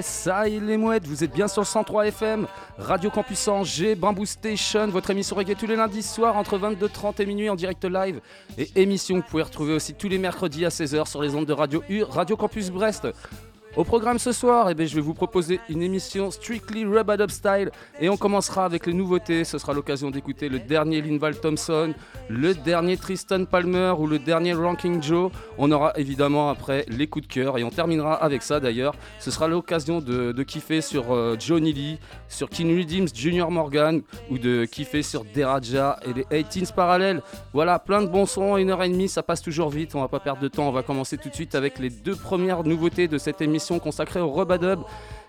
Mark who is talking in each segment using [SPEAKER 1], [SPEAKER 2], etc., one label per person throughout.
[SPEAKER 1] Est les mouettes, vous êtes bien sur le 103 FM, Radio Campus Angers, Bamboo Station, votre émission reggae tous les lundis soirs entre 22h30 et minuit en direct live. Et émission que vous pouvez retrouver aussi tous les mercredis à 16h sur les ondes de Radio U, Radio Campus Brest. Au programme ce soir, eh bien, je vais vous proposer une émission strictly Rub Up Style et on commencera avec les nouveautés. Ce sera l'occasion d'écouter le dernier Linval Thompson, le dernier Tristan Palmer ou le dernier Ranking Joe. On aura évidemment après les coups de cœur et on terminera avec ça d'ailleurs. Ce sera l'occasion de, kiffer sur euh, Johnny Lee, sur King Redeems Junior Morgan ou de kiffer sur Deraja et les 18s parallèles. Voilà, plein de bons sons, une heure et demie, ça passe toujours vite, on va pas perdre de temps. On va commencer tout de suite avec les deux premières nouveautés de cette émission consacrée au Rubadub.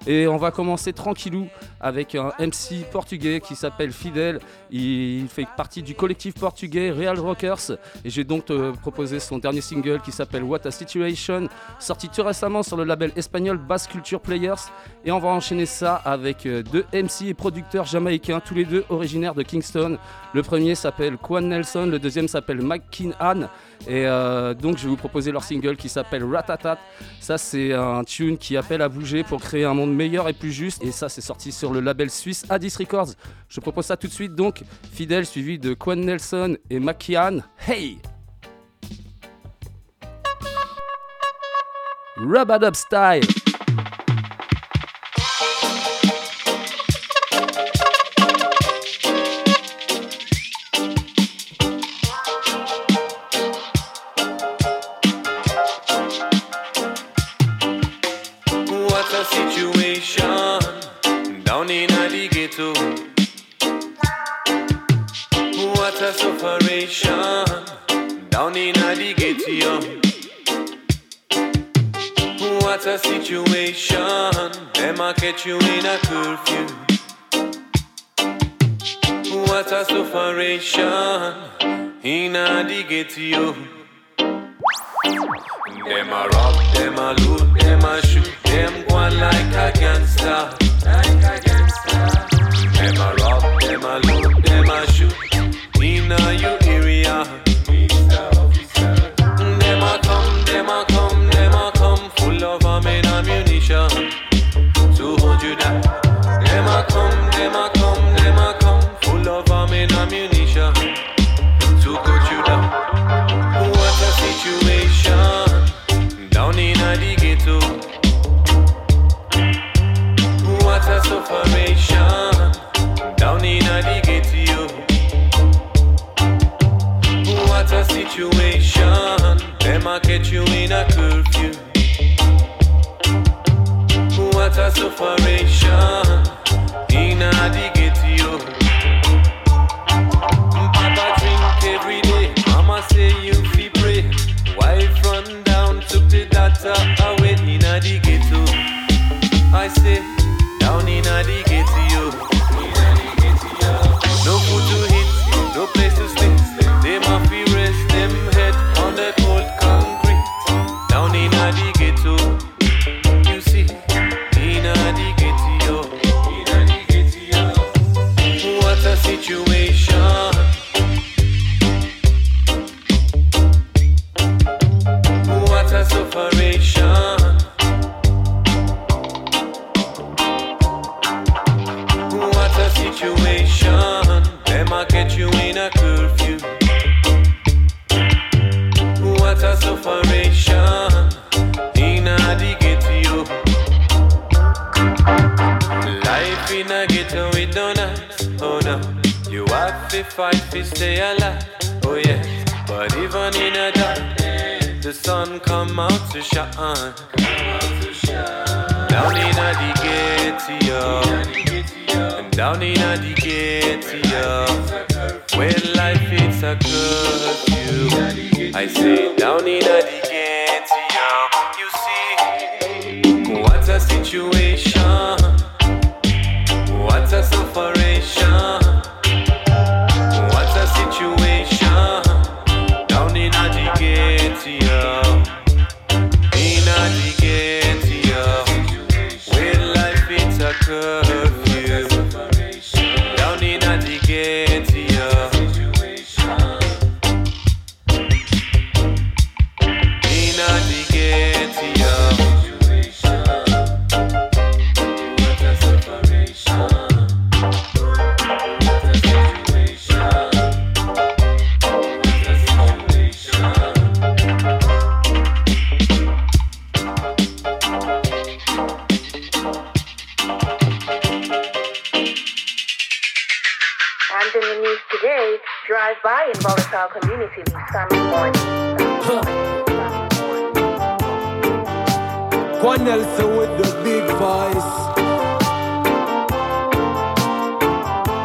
[SPEAKER 1] Et on va commencer tranquillou avec un MC portugais qui s'appelle Fidel. Il fait partie du collectif portugais Real Rockers. Et j'ai donc euh, proposé son dernier single qui s'appelle What a Situation, sorti tout récemment sur le label espagnol Bass Culture Players. Et on va enchaîner ça avec euh, deux MC et producteurs jamaïcains, tous les deux originaires de Kingston. Le premier s'appelle Quan Nelson, le deuxième s'appelle McKinnon. Et euh, donc je vais vous proposer leur single qui s'appelle Ratatat. Ça c'est un tune qui appelle à bouger pour créer un monde meilleur et plus juste. Et ça c'est sorti sur le label suisse Addis Records. Je propose ça tout de suite donc. Fidèle suivi de Quan Nelson et Makian. Hey! Rub style.
[SPEAKER 2] A situation, them a catch you in a curfew. What a sufferation in the ghetto. Them a rob, them a loot, them a shoot, them go like a gangster. Like a gangster. Them a rob, them a loot, them a shoot in a your come, them a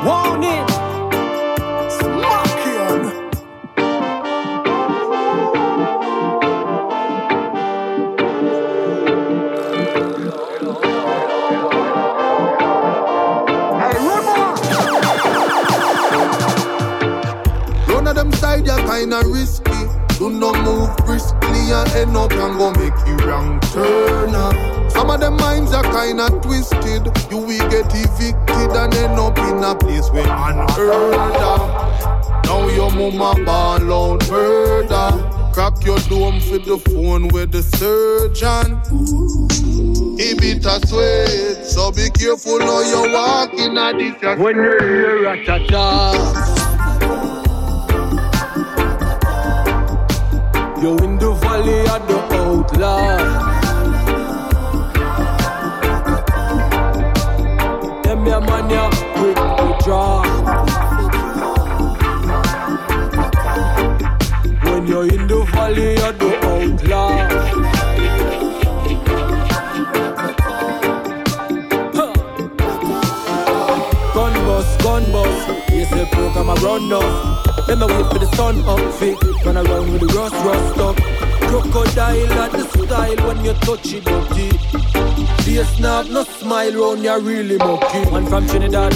[SPEAKER 3] Want.
[SPEAKER 4] None of them side ya kinda risky. Do not move briskly and end up and go make you wrong turn. Some of twisted. You will get evicted and end up in a place where unheard. Now your mama ball out murder. Crack your dome for the phone with the surgeon. He bit a sweat, so be careful how you walk in a this.
[SPEAKER 3] When you hear rat-a-tat You in the valley of the outlaw Draw When you're in the valley of the outlaw Gun bus, gun bus. Program a run. Then I wait for the sun up fit. Run around with the rust, rust up. Crocodile at the style when you touch it dirty. Face snap, no smile round you really mucky. Man from Trinidad,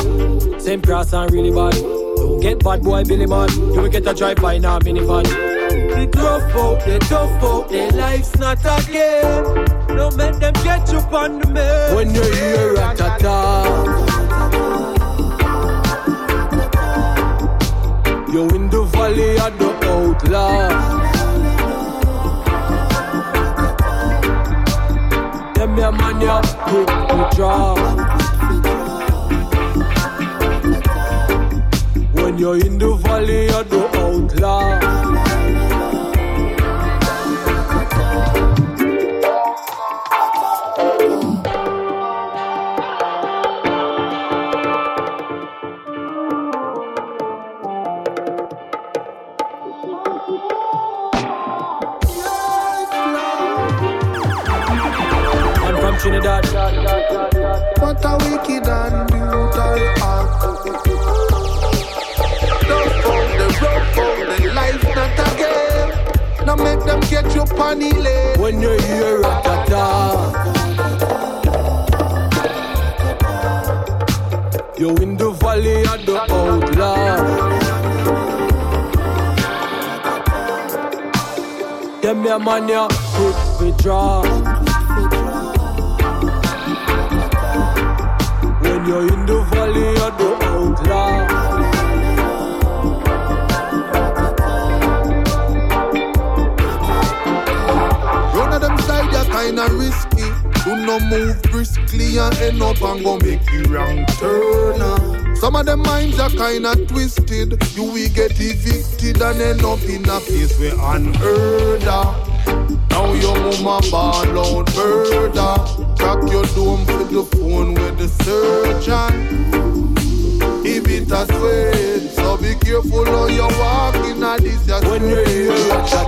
[SPEAKER 3] same cross and really bad. Don't get bad boy Billy man. You will get a drive by now minivan. The tough out, the tough out, their life's not a game. Don't make them get you on the man. When you hear a ta You in the valley of the outlaw. Them quick to draw. When you're in the valley of the outlaw.
[SPEAKER 4] Wicked and brutal act. Rough out the rough out the life not a game. Now make them get you panny lane.
[SPEAKER 3] When you hear a ta You in the valley of the outlaw. Them ya man ya quick withdraw. You're in the valley of the outlaw.
[SPEAKER 4] Kinda risky. Do not move briskly and end up and go make you wrong turn. Some of them minds are kinda twisted. You will get evicted and end up in a place where unheard of. Now your mama ball out murder. Crack your dome for the phone with the surgeon. If it a sweat, so be careful how you walk in a this your
[SPEAKER 3] When you hear a ta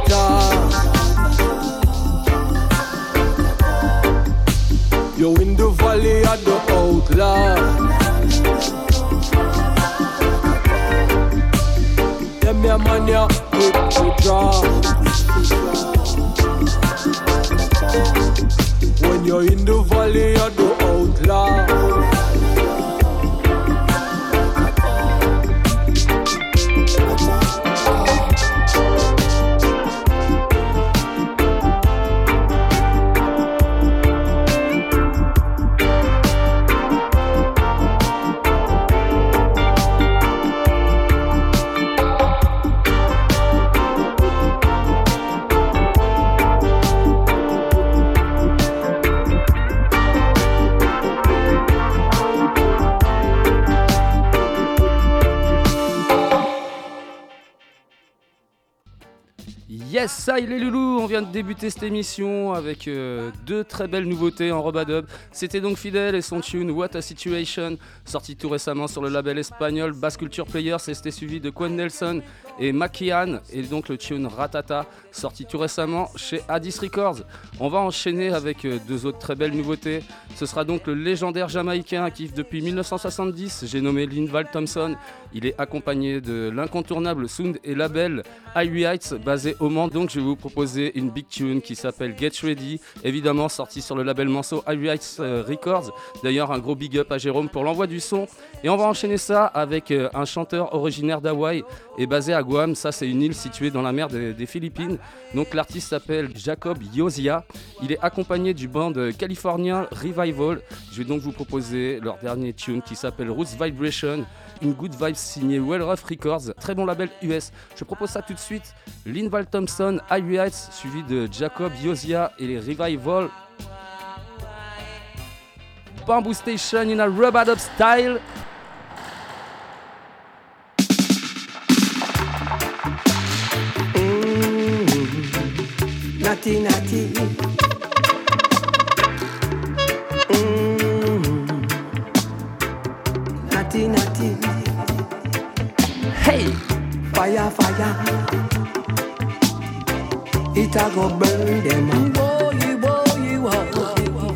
[SPEAKER 3] You in the valley of the outlaw. Them your man ya quick to draw. When you're in the valley of the
[SPEAKER 1] Yes, ça il est loulou, on vient de débuter cette émission avec euh, deux très belles nouveautés en robadub. C'était donc Fidel et son tune What a Situation, sorti tout récemment sur le label espagnol Bass Culture Players, c'était suivi de Quen Nelson et Makian, et donc le tune Ratata, sorti tout récemment chez Addis Records. On va enchaîner avec euh, deux autres très belles nouveautés. Ce sera donc le légendaire jamaïcain qui depuis 1970, j'ai nommé Linval Thompson. Il est accompagné de l'incontournable sound et label Ivy Heights basé au Mans. Je vais vous proposer une big tune qui s'appelle Get Ready, évidemment sorti sur le label Manso Heights euh, Records. D'ailleurs un gros big up à Jérôme pour l'envoi du son. Et on va enchaîner ça avec euh, un chanteur originaire d'Hawaï et basé à Guam. Ça c'est une île située dans la mer des, des Philippines. Donc l'artiste s'appelle Jacob Yosia. Il est accompagné du band californien Revival. Je vais donc vous proposer leur dernier tune qui s'appelle Roots Vibration une good vibe signée Well Rough Records, très bon label US. Je propose ça tout de suite. Linval Thompson, Heights, suivi de Jacob Yosia et les Revival. Bamboo Station in a rubber up style.
[SPEAKER 5] Natty, natty. Mm. Natty, natty. Hey! Fire, fire. It a go burn them.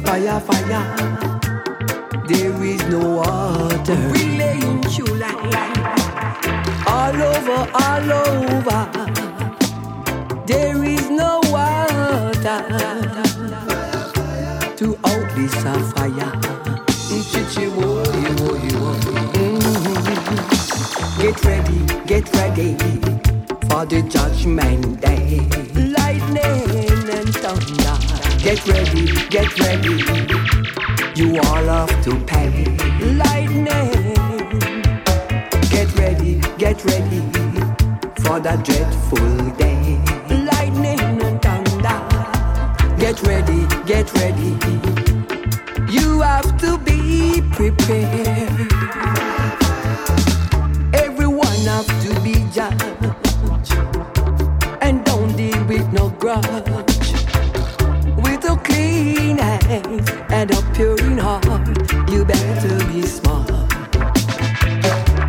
[SPEAKER 5] Fire, fire. There is no water. July. All over, all over. There is no water to out this fire. Chichi wo wo wo. Get ready, get ready for the judgment day. Lightning and thunder. Get ready, get ready. You all have to pay. Lightning. Get ready, get ready for that dreadful day. Lightning and thunder. Get ready, get ready. You have to be prepared. Everyone have to be judged. Grudge. With a clean hands and a pure in heart, you better be smart.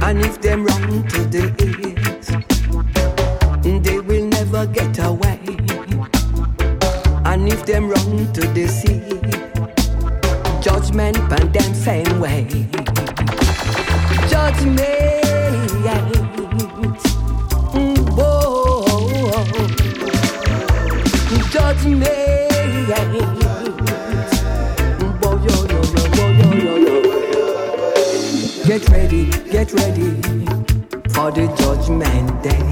[SPEAKER 5] And if them wrong to the east, they will never get away. And if them run to the sea, judgment on them same way. Judgment. Ready, for the judgment day.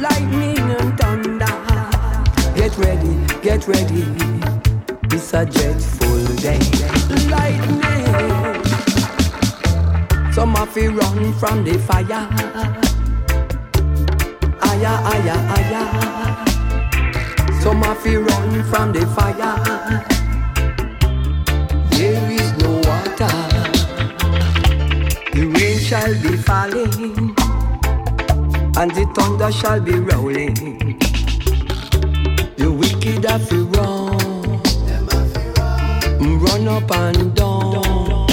[SPEAKER 5] Lightning and thunder. Get ready, get ready. It's a dreadful day. Lightning. Some of you run from the fire. Aya, aya, aya. Some of you run from the fire. shall be falling, and the thunder shall be rolling. The wicked have to run, run up and down.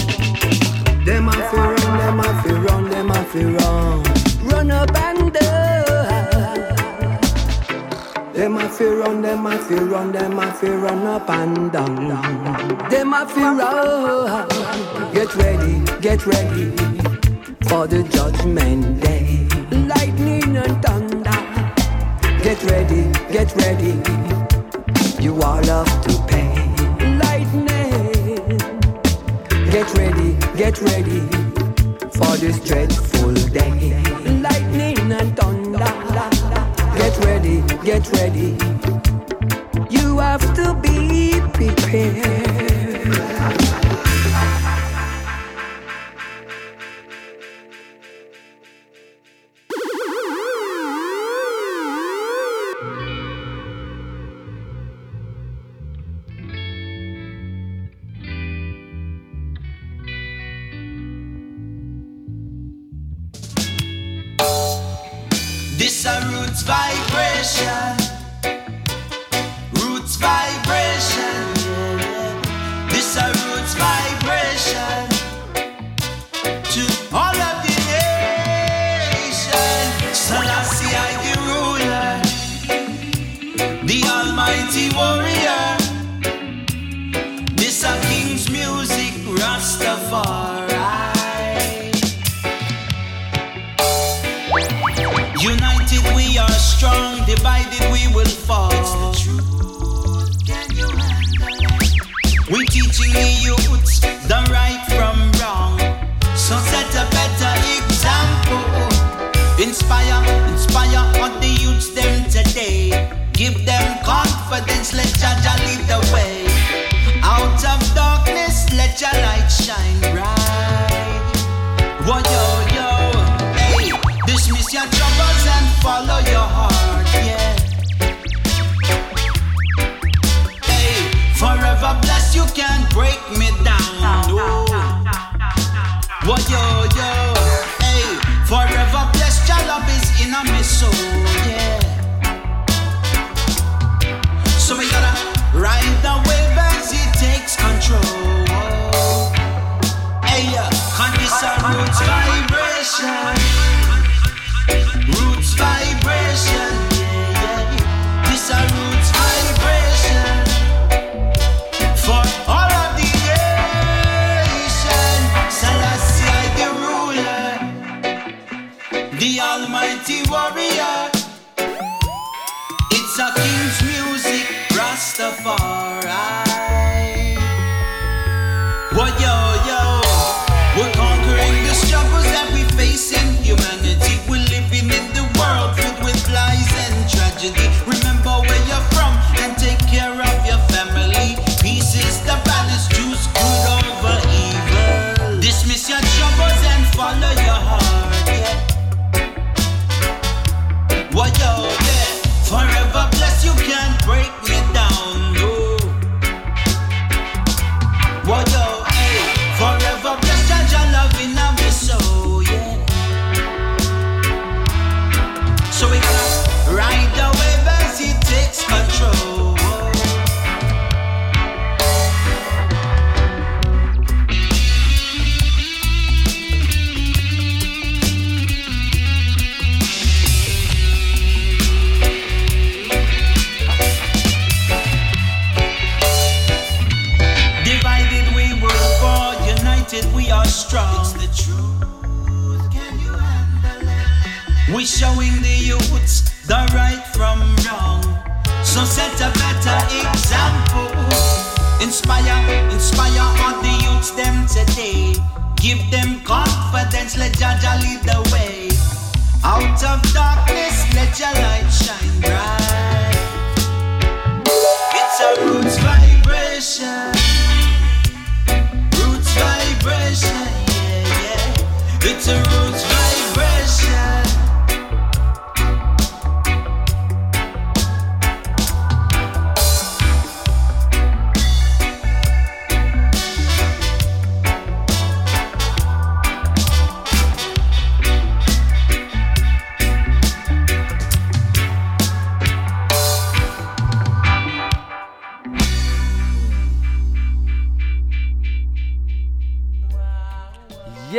[SPEAKER 5] Them have to run, them have to run, them have to run, run up and down. Them have to run, them have to run, them have to run up and down. Them have to run. Get ready, get ready for the judgment day. Lightning and thunder. Get ready, get ready. You all have to pay. Lightning. Get ready, get ready for this dreadful day. Lightning and thunder. Get ready, get ready. You have to be prepared.
[SPEAKER 6] This a roots vibration. follow your way. Give them confidence, let Jah Jah lead the way. Out of darkness, let your light shine bright. It's a roots vibration. Roots vibration, yeah, yeah. It's a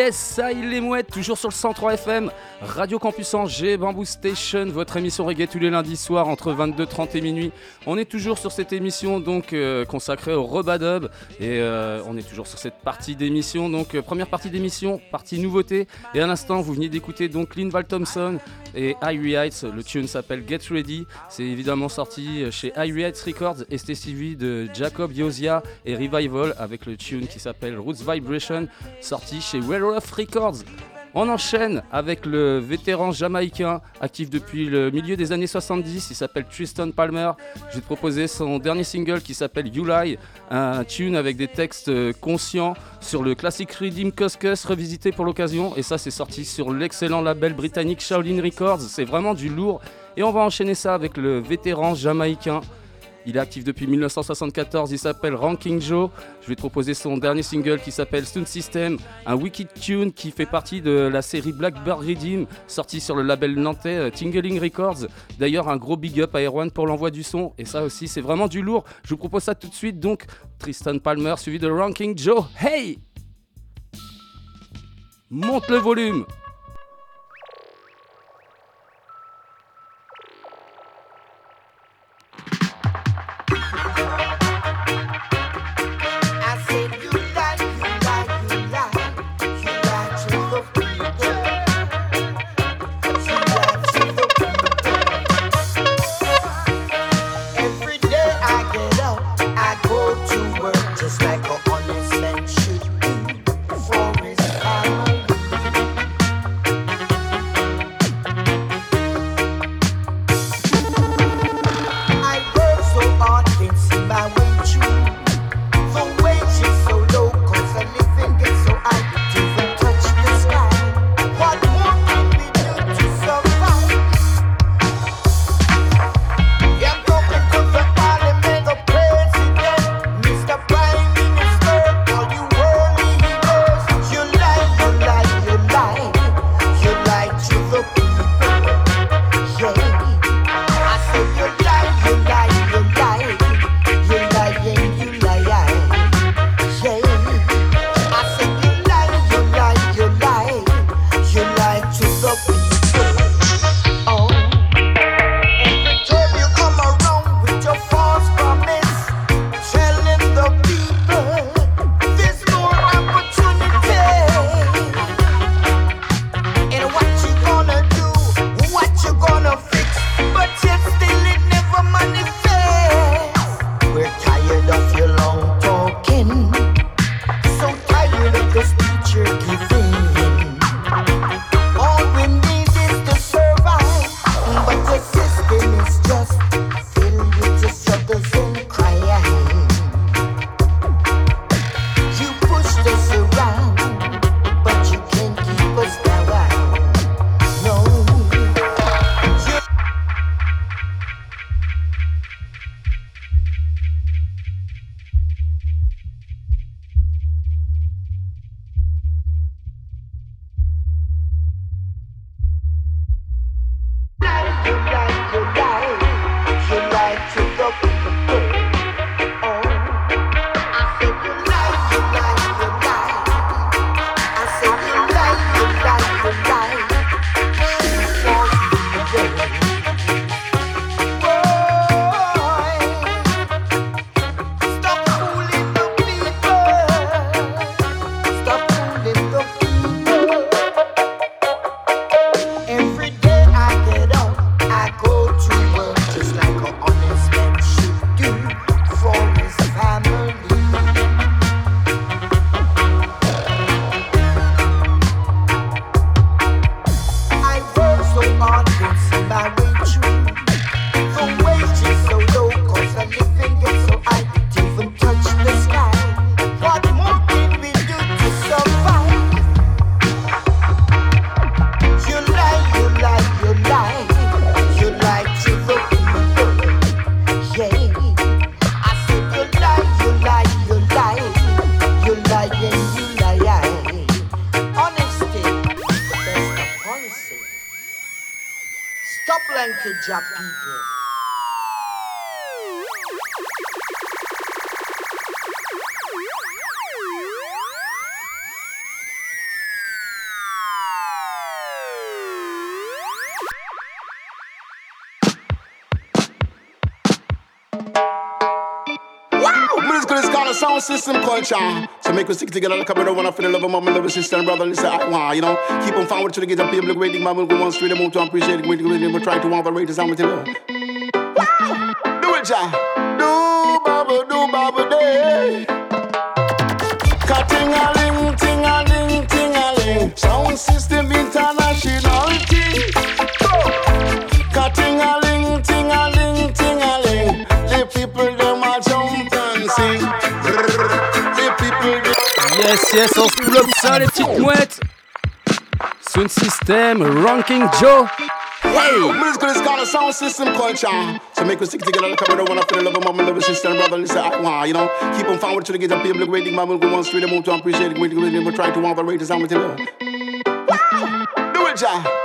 [SPEAKER 7] Yes, ça il les mouettes, toujours sur le 103 FM, Radio Campus Angers, Bamboo Station, votre émission reggae tous les lundis soirs entre 22h30 et minuit. On est toujours sur cette émission donc euh, consacrée au Robadub et euh, on est toujours sur cette partie d'émission. Donc euh, première partie d'émission, partie nouveauté. Et à l'instant, vous venez d'écouter donc Linval Thompson et Irie Heights. Le tune s'appelle Get Ready. C'est évidemment sorti chez Irie Heights Records et c'était suivi de Jacob Yosia et Revival avec le tune qui s'appelle Roots Vibration, sorti chez Werewolf Records. On enchaîne avec le vétéran jamaïcain actif depuis le milieu des années 70. Il s'appelle Tristan Palmer. Je vais te proposer son dernier single qui s'appelle You Lie, un tune avec des textes conscients sur le classique Redeem Cuscus revisité pour l'occasion. Et ça, c'est sorti sur l'excellent label britannique Shaolin Records. C'est vraiment du lourd. Et on va enchaîner ça avec le vétéran jamaïcain. Il est actif depuis 1974, il s'appelle Ranking Joe. Je vais te proposer son dernier single qui s'appelle Stone System, un wicked tune qui fait partie de la série Blackbird Redeem, sorti sur le label nantais euh, Tingling Records. D'ailleurs, un gros big up à Erwan pour l'envoi du son, et ça aussi, c'est vraiment du lourd. Je vous propose ça tout de suite, donc Tristan Palmer suivi de Ranking Joe. Hey! Monte le volume!
[SPEAKER 8] Culture. So make us stick together like a brother, wanna feel the love of mama, love sister and brother. Listen, I want, you know, keep on forward to the get up, people, waiting, man, will go on straight, move to appreciate it, we're trying to operate the sound with you. Do it, Jah.
[SPEAKER 1] Yes, on se bloque ça, les petites mouettes. Sound System, Ranking Joe.
[SPEAKER 8] Hey! Musical is called a sound system culture. So make us stick together like a brother, wanna feel the love of love of sister and brother. Listen, I want, you know, keep on forward to the get up, people, waiting, man, will go on straight, move to appreciate it, we're trying to operate the sound with you. Do it, Jah.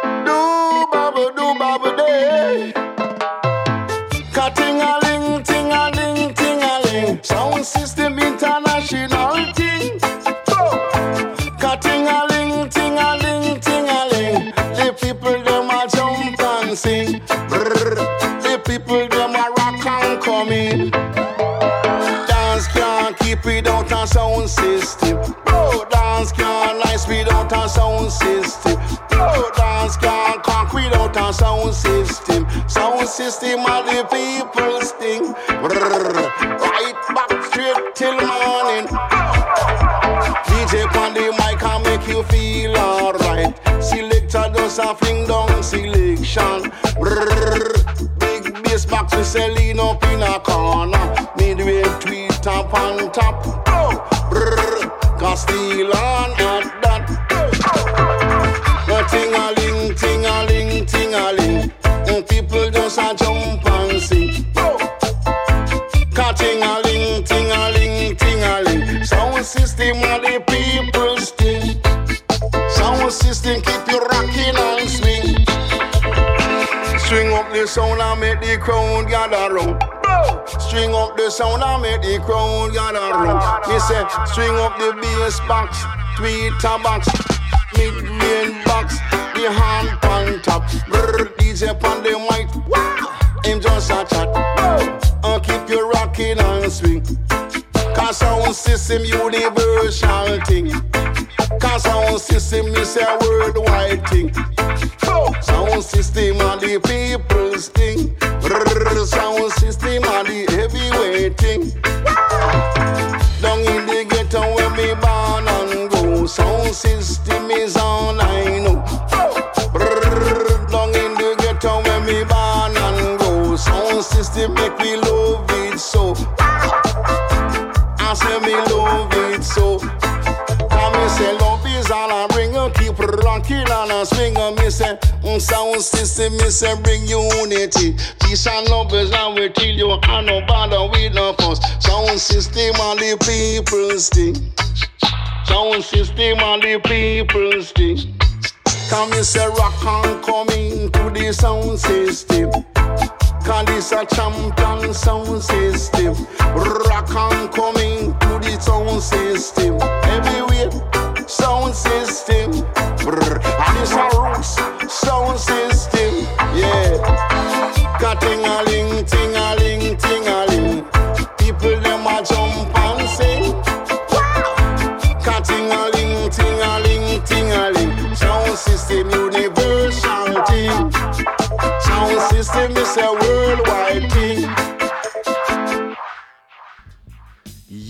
[SPEAKER 8] Sound system. Oh, dance can't conk without a sound system. Sound system are the people's thing. Right back straight till morning. DJ on the mic and make you feel alright. Selector does a fling down selection. Brrr. Big bass box we selling up in a corner. The crowd gather round. String up the sound and make the crowd gather round. Me say, string up the bass box, tweeter box, mid-range box, the hand on top. Brr, DJ on the mic, him just a chat. And keep you rocking and swing. Cause sound system universal thing. Sound system is a worldwide thing. Sound system are the people's thing. Sound rocking and a swing. Me say mm, sound system. Me say bring unity. Peace and love is how we till you. I no bother with no fuss. Sound system and the people's thing. Sound system and the people's thing. Come me say rock and come into the sound system. Cause this a champion sound system. Rock and coming to the sound system. Everywhere, sound system.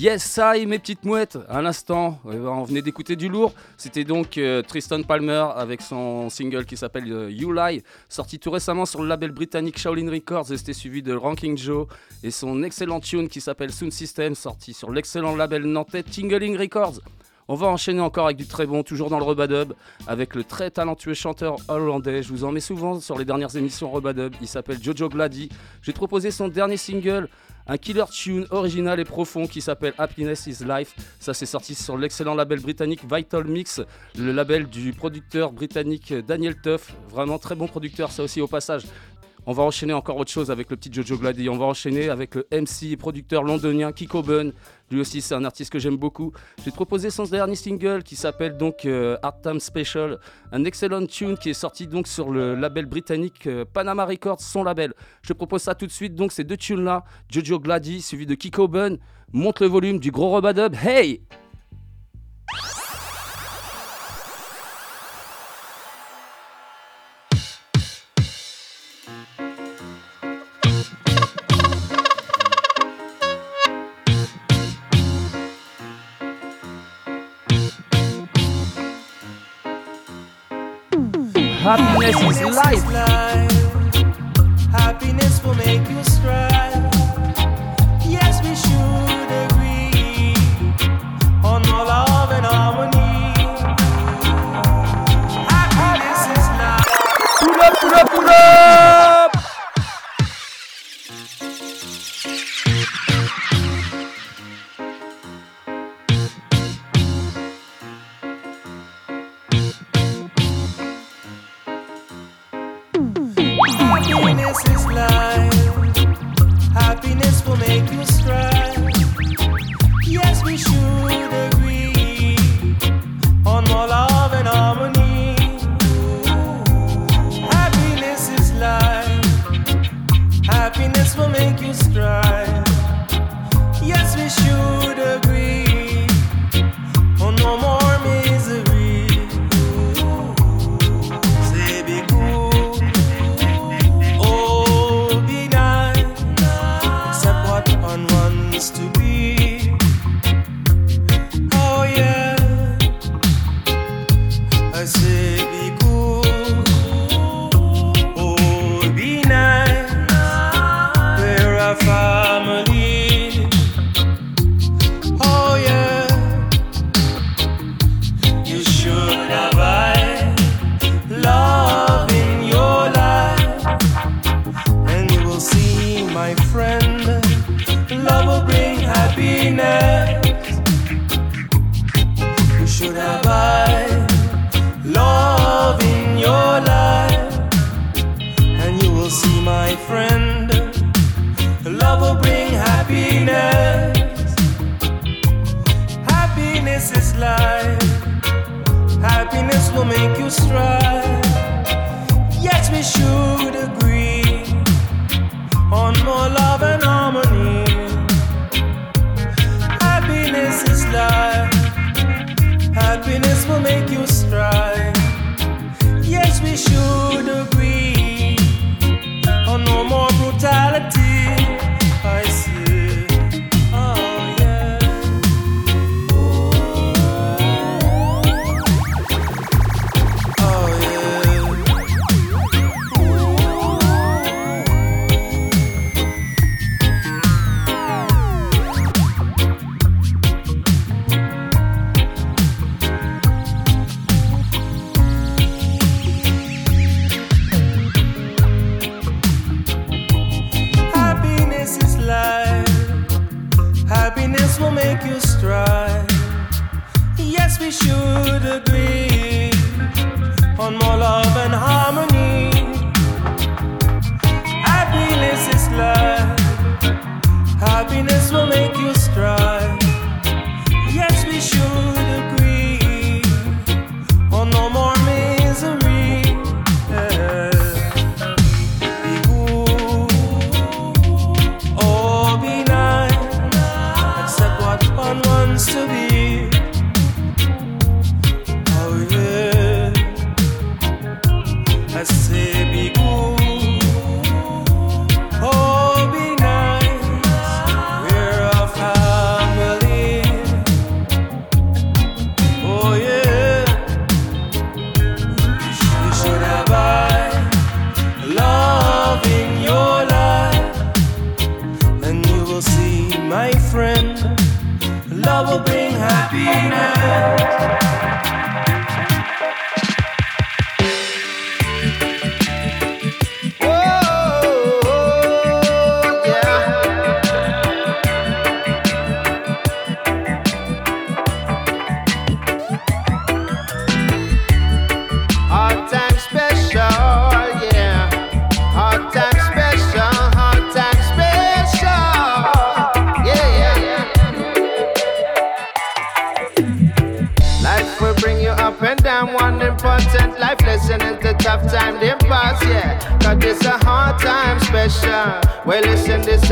[SPEAKER 1] Yes, I, mes petites mouettes. À l'instant, eh ben, on venait d'écouter du lourd. C'était donc euh, Tristan Palmer avec son single qui s'appelle euh, You Lie, sorti tout récemment sur le label britannique Shaolin Records. Et c'était suivi de Ranking Joe et son excellent tune qui s'appelle Sound System, sorti sur l'excellent label nantais Tingling Records. On va enchaîner encore avec du très bon, toujours dans le Rebadub, avec le très talentueux chanteur hollandais. Je vous en mets souvent sur les dernières émissions Rebadub. Il s'appelle Jojo Glady. J'ai proposé son dernier single, un killer tune original et profond qui s'appelle Happiness is Life. Ça, c'est sorti sur l'excellent label britannique Vital Mix, le label du producteur britannique Daniel Tuff. Vraiment très bon producteur, ça aussi au passage. On va enchaîner encore autre chose avec le petit Jojo Glady. On va enchaîner avec euh, le MC et producteur londonien Kiko Bun. Lui aussi, c'est un artiste que j'aime beaucoup. Je vais te proposer son dernier single qui s'appelle donc euh, Hard Time Special. Un excellent tune qui est sorti donc sur le label britannique euh, Panama Records, son label. Je te propose ça tout de suite. Donc, ces deux tunes-là, Jojo Glady suivi de Kiko Bun. Monte le volume du gros robadub. Hey! Happiness is life.
[SPEAKER 9] Happiness will make you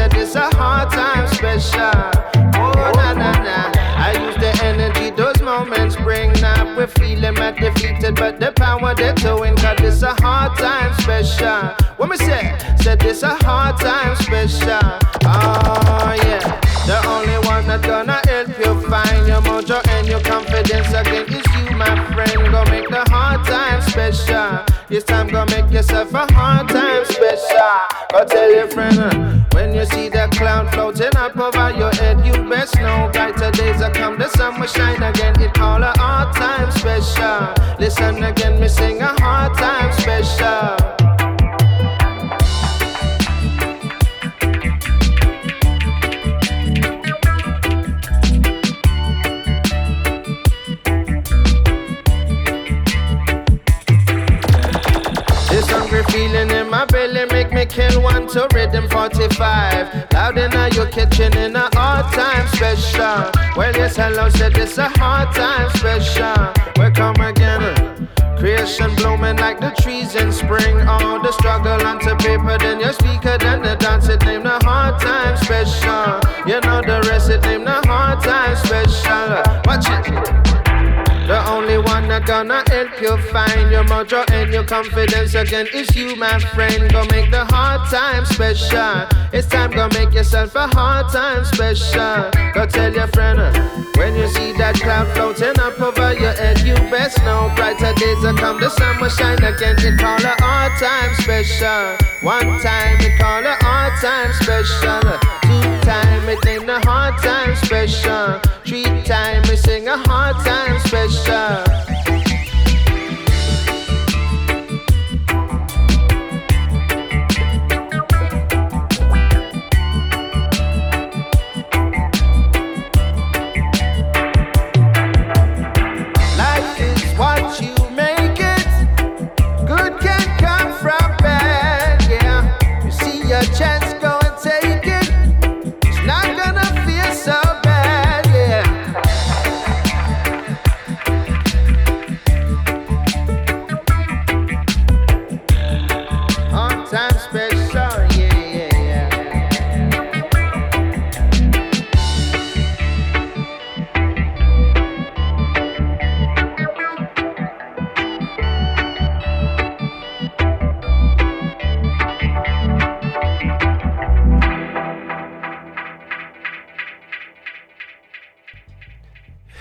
[SPEAKER 10] said this a hard time special. Oh, na na na. I use the energy those moments bring. Now we're feeling defeated, but the power they're towing. Cause this a hard time special. What me say? Said this a hard time special. Oh, yeah. The only one that gonna help you find your mojo and your confidence again is you, my friend. Go make the hard time special. This time, go make yourself a hard time special. Go tell your friend uh, when you see that cloud floating up over your head, you best know brighter days are come. The sun will shine again. It to rhythm 45. Loud in your kitchen in a hard time special. Well, yes, hello, said it's a hard time special. We come again. Creation blooming like the trees in spring. All the struggle onto paper, then your speaker, then the dance. It named the hard time special. You know the rest, it named the hard time special. Watch it. Gonna help you find your mojo and your confidence again It's you, my friend. Go make the hard time special. It's time, go make yourself a hard time special. Go tell your friend uh, when you see that cloud floating up over your head, you best know brighter days will come. The sun will shine again. It call a hard time special. One time it call a hard time special. Two time it ain't a hard time special. Three time we sing a hard time special.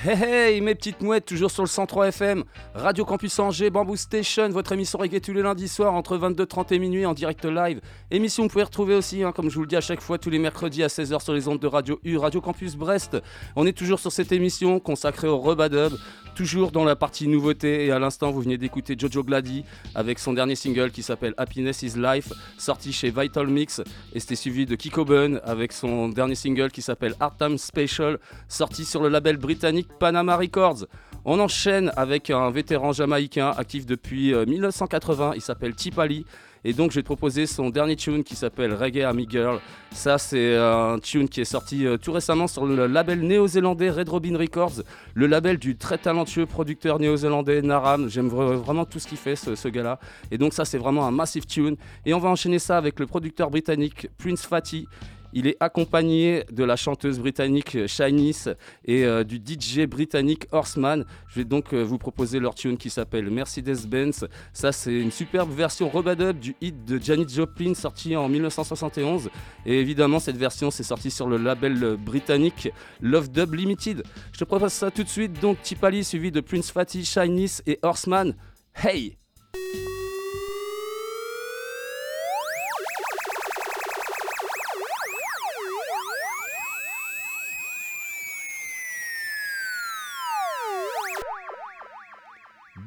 [SPEAKER 1] Hey hey mes petites mouettes, toujours sur le 103 FM, Radio Campus Angers, Bamboo Station, votre émission reggae tous les lundis soirs entre 22h30 et minuit en direct live. Émission que vous pouvez retrouver aussi, hein, comme je vous le dis à chaque fois, tous les mercredis à 16h sur les ondes de Radio U, Radio Campus Brest. On est toujours sur cette émission consacrée au Rebadub, toujours dans la partie nouveauté. Et à l'instant, vous venez d'écouter Jojo Glady avec son dernier single qui s'appelle Happiness is Life, sorti chez Vital Mix. Et c'était suivi de Kiko Bun avec son dernier single qui s'appelle Hard Time Special, sorti sur le label britannique Panama Records. On enchaîne avec un vétéran jamaïcain actif depuis euh, 1980, il s'appelle Tipali. Et donc je vais te proposer son dernier tune qui s'appelle Reggae Army Girl. Ça c'est un tune qui est sorti euh, tout récemment sur le label néo-zélandais Red Robin Records, le label du très talentueux producteur néo-zélandais Naram. J'aime vra- vraiment tout ce qu'il fait ce, ce gars-là. Et donc ça c'est vraiment un massive tune. Et on va enchaîner ça avec le producteur britannique Prince Fatty. Il est accompagné de la chanteuse britannique Shinice et euh, du DJ britannique Horseman. Je vais donc euh, vous proposer leur tune qui s'appelle Mercedes-Benz. Ça, c'est une superbe version rebadub du hit de Janis Joplin sorti en 1971. Et évidemment, cette version, c'est sorti sur le label britannique Love Dub Limited. Je te propose ça tout de suite. Donc, Tipali suivi de Prince Fatty, Shinice et Horseman. Hey!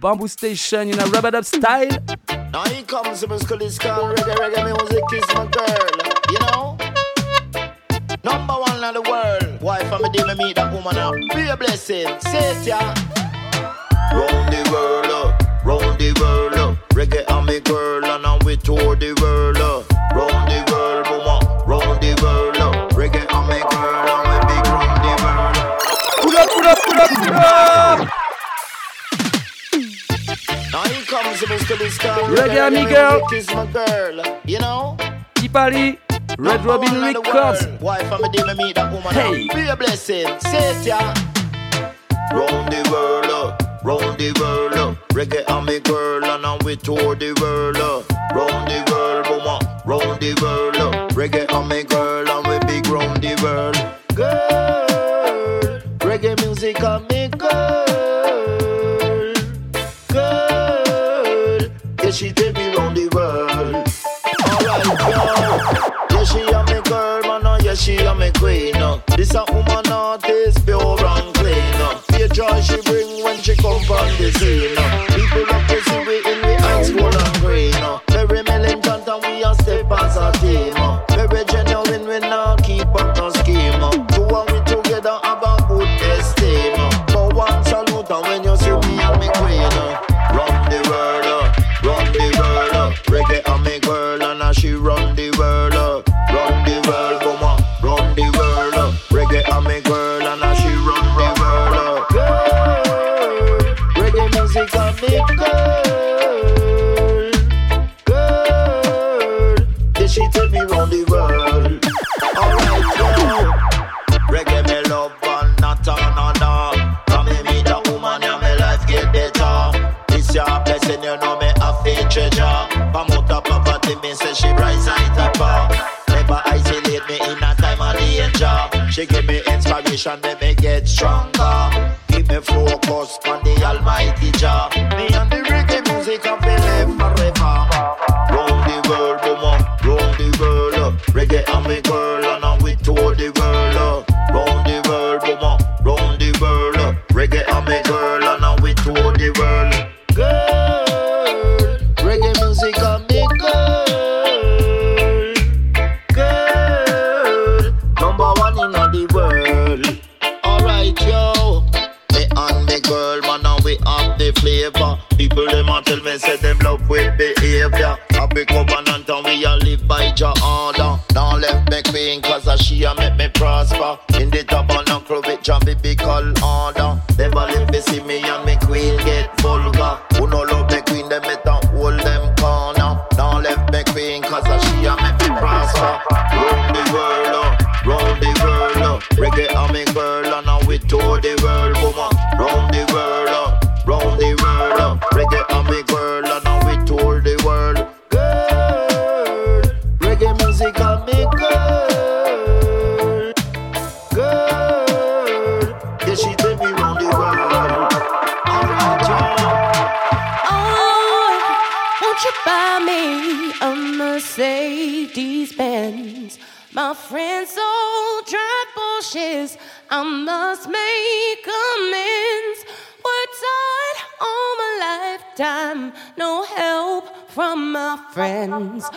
[SPEAKER 1] Bamboo Station in a rubadub style.
[SPEAKER 8] Now here comes the musical this called reggae, reggae music is my girl, you know? Number one in the world. Why from a day me meet that woman up? Be a blessing, say it ya. Round the world, uh, round the world, uh, reggae and me girl, and now we tour the world, Reggae
[SPEAKER 11] Amigo. My girl, you know?
[SPEAKER 1] Tipali. Red Robin Records.
[SPEAKER 11] Why from a demon woman?
[SPEAKER 1] Hey.
[SPEAKER 11] Be a blessing. Sit ya. Round the world up, round the world up. Reggae and me girl and now we tour the world up. Round the world, woman, round the world up. Reggae and me girl and we big round the world. Girl, reggae music and me girl. Yeah, she a me girl, man, oh, yeah, she a me queen, oh. This a woman artist, pure and clean, oh. Be joy she bring when she come from the scene, oh. People love to see we in the high school and green, oh. Very Millington, and we a step as a team, blessing, you know me a feature jar. From out of poverty, me say she rise high top up. Never isolate me in a time of danger. She give me inspiration, make me get stronger. Keep me focused on the Almighty Jah. Me and the reggae music, I feel live forever. Round the world, woman, round the world, reggae and me girl. thing cause a she a make me prosper. In the double tabernacle with John B. call order. Never let me see me
[SPEAKER 12] young.
[SPEAKER 13] friends.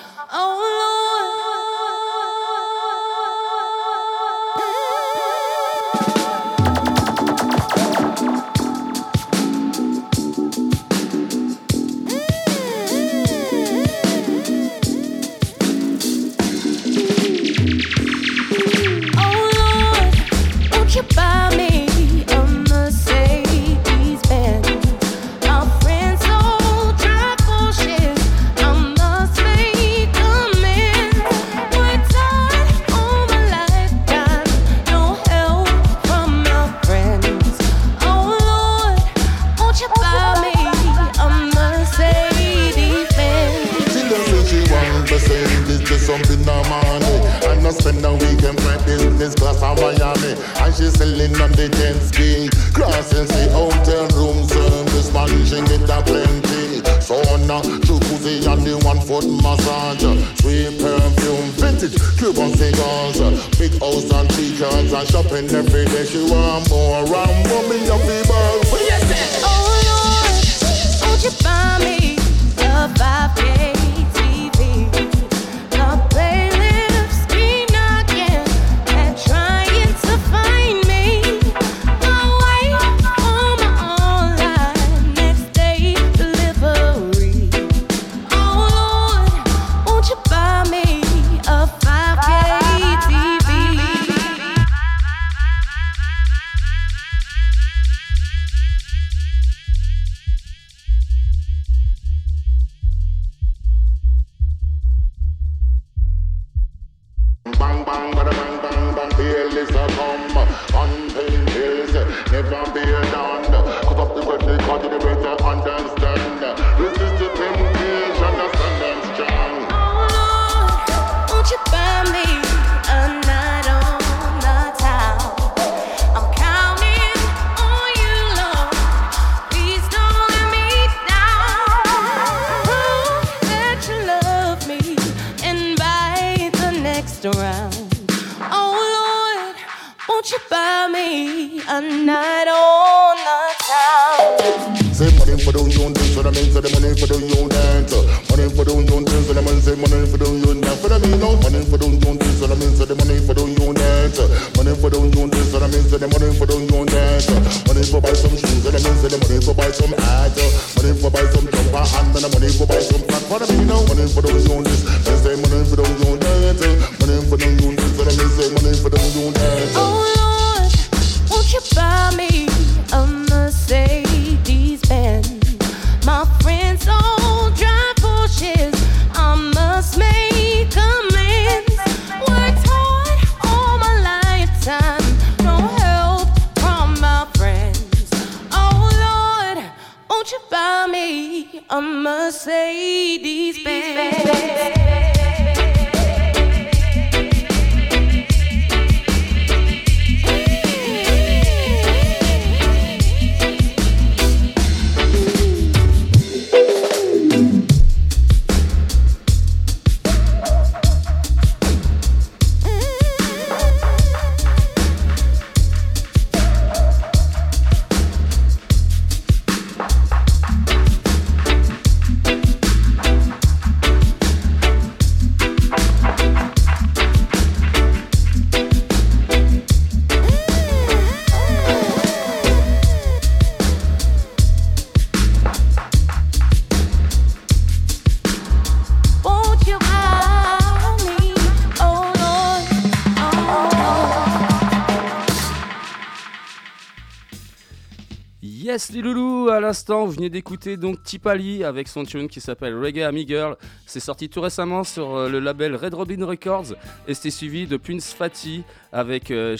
[SPEAKER 1] L'instant vous venez d'écouter donc Tipali avec son tune qui s'appelle Reggae Ami Girl. C'est sorti tout récemment sur euh, le label Red Robin Records et c'était suivi de Prince Fatty avec euh,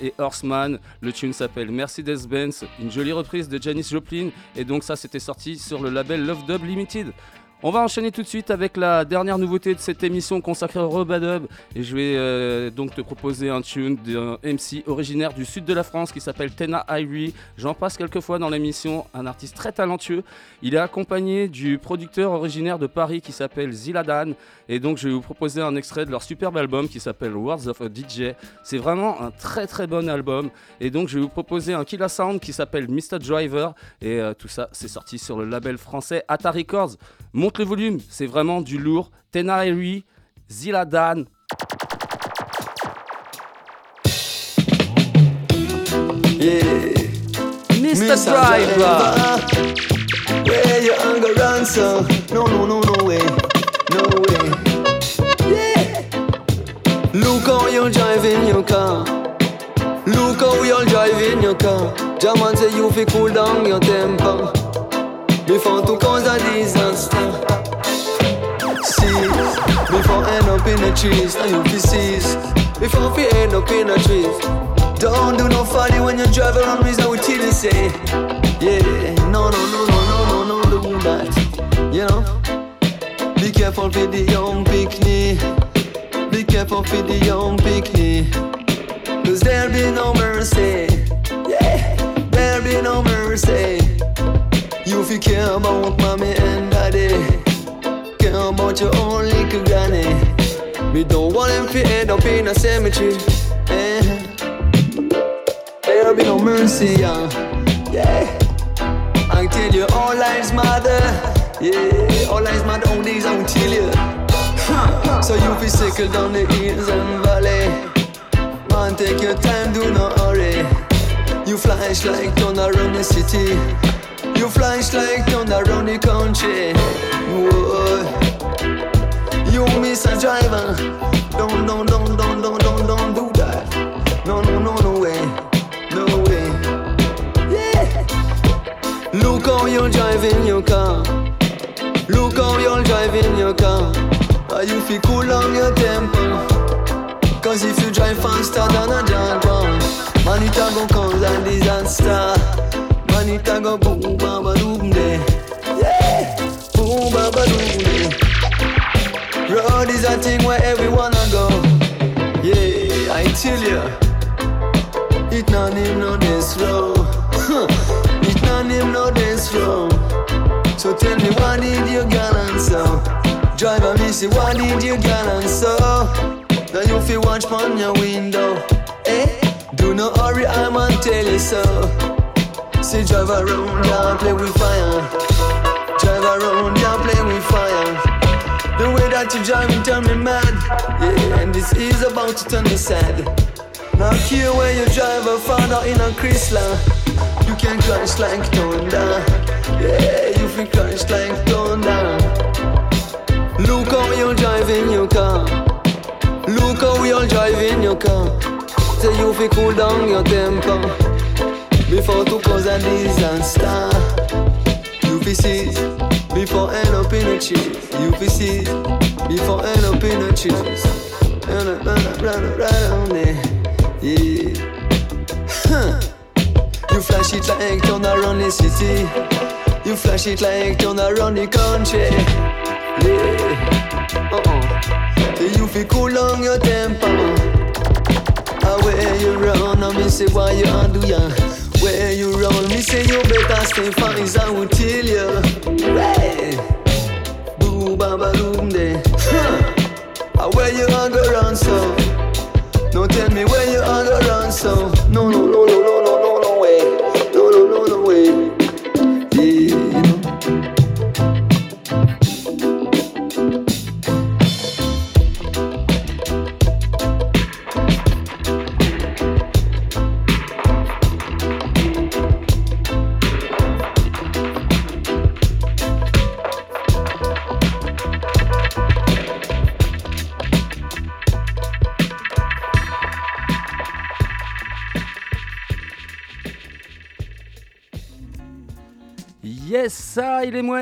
[SPEAKER 1] et Horseman. Le tune s'appelle Mercedes-Benz, une jolie reprise de Janis Joplin et donc ça c'était sorti sur le label Love Dub Limited. On va enchaîner tout de suite avec la dernière nouveauté de cette émission consacrée au Robadub. Et je vais euh, donc te proposer un tune d'un MC originaire du sud de la France qui s'appelle Tena Irie. J'en passe quelques fois dans l'émission, un artiste très talentueux. Il est accompagné du producteur originaire de Paris qui s'appelle Ziladan. Et donc je vais vous proposer un extrait de leur superbe album qui s'appelle Words of a DJ. C'est vraiment un très très bon album. Et donc je vais vous proposer un Killa Sound qui s'appelle Mr. Driver. Et euh, tout ça, c'est sorti sur le label français Ata Records. Monte le volume, c'est vraiment du lourd. Tenairi, Ziladan.
[SPEAKER 14] Yeah.
[SPEAKER 1] Mr. Driver.
[SPEAKER 14] Where? No, no, no, no way. No way. Yeah. Look how you're driving your car. Look how you're driving your car. Jaman say you fi cool down your temper before to cause a disaster. See, before end up in the trees, and you fi seize. Before fi end up in the trees. Don't do no funny when you drive around reason we till say. Yeah, no, no, no, no, no, no, no, do that. You know, be careful for the young picnic. Be careful for the young picnic. Cause there'll be no mercy. Yeah, there'll be no mercy. You care about mommy and daddy. Care about your own little granny. We don't want them to end up in a cemetery. Eh. There'll be no mercy, yeah. yeah. Until your all lives matter. Yeah, all lives matter on these until you. Huh. So you fi sickle down the hills and valley. Man, take your time, do not hurry. You flash like thunder around the city. You flash like thunder around the country. Whoa. You miss a driver. Don't, don't, don't, don't, don't, don't, don't do that. No, no, no, no way. No way. Yeah. Look how you're driving your car. Look how you're driving your car. Are you feel cool on your temper? Cause if you drive faster than a jaguar, man, it a go cause a disaster. Man, it a go boom, ba, doom, day. Yeah, boom, ba, doom, day. Road is a thing where everyone a go. Yeah, I tell ya. It not him no this row. it not him no this row. So tell me what did you get and so? Driver me say what did you get and so? Now you feel watch from your window. Eh? Do not hurry, I'm on tell you so. Say drive around, yeah, play with fire. Drive around, yeah, play with fire. The way that you drive me turn me mad. Yeah, and this is about to turn me sad. Now here where you drive a father in a Chrysler. You can crash like thunder. Yeah, you feel crash like thunder. Look how you're driving your car. Look how you're driving your car. Say you feel cool down your temper before to cause a disaster. You see before end up in cheese. You before end up in a cheese. Run, run, run, run, run there. Yeah. Huh. You flash it like turn around the city. You flash it like turn around the country. Yeah. Uh-uh. You feel cool on your temper. Ah, where you run, I me say why you a do you roll me say you better stay far I will tell you. Right. Boo ba ba doom day. Huh. Where you a go run so? No tell me where you are go run so.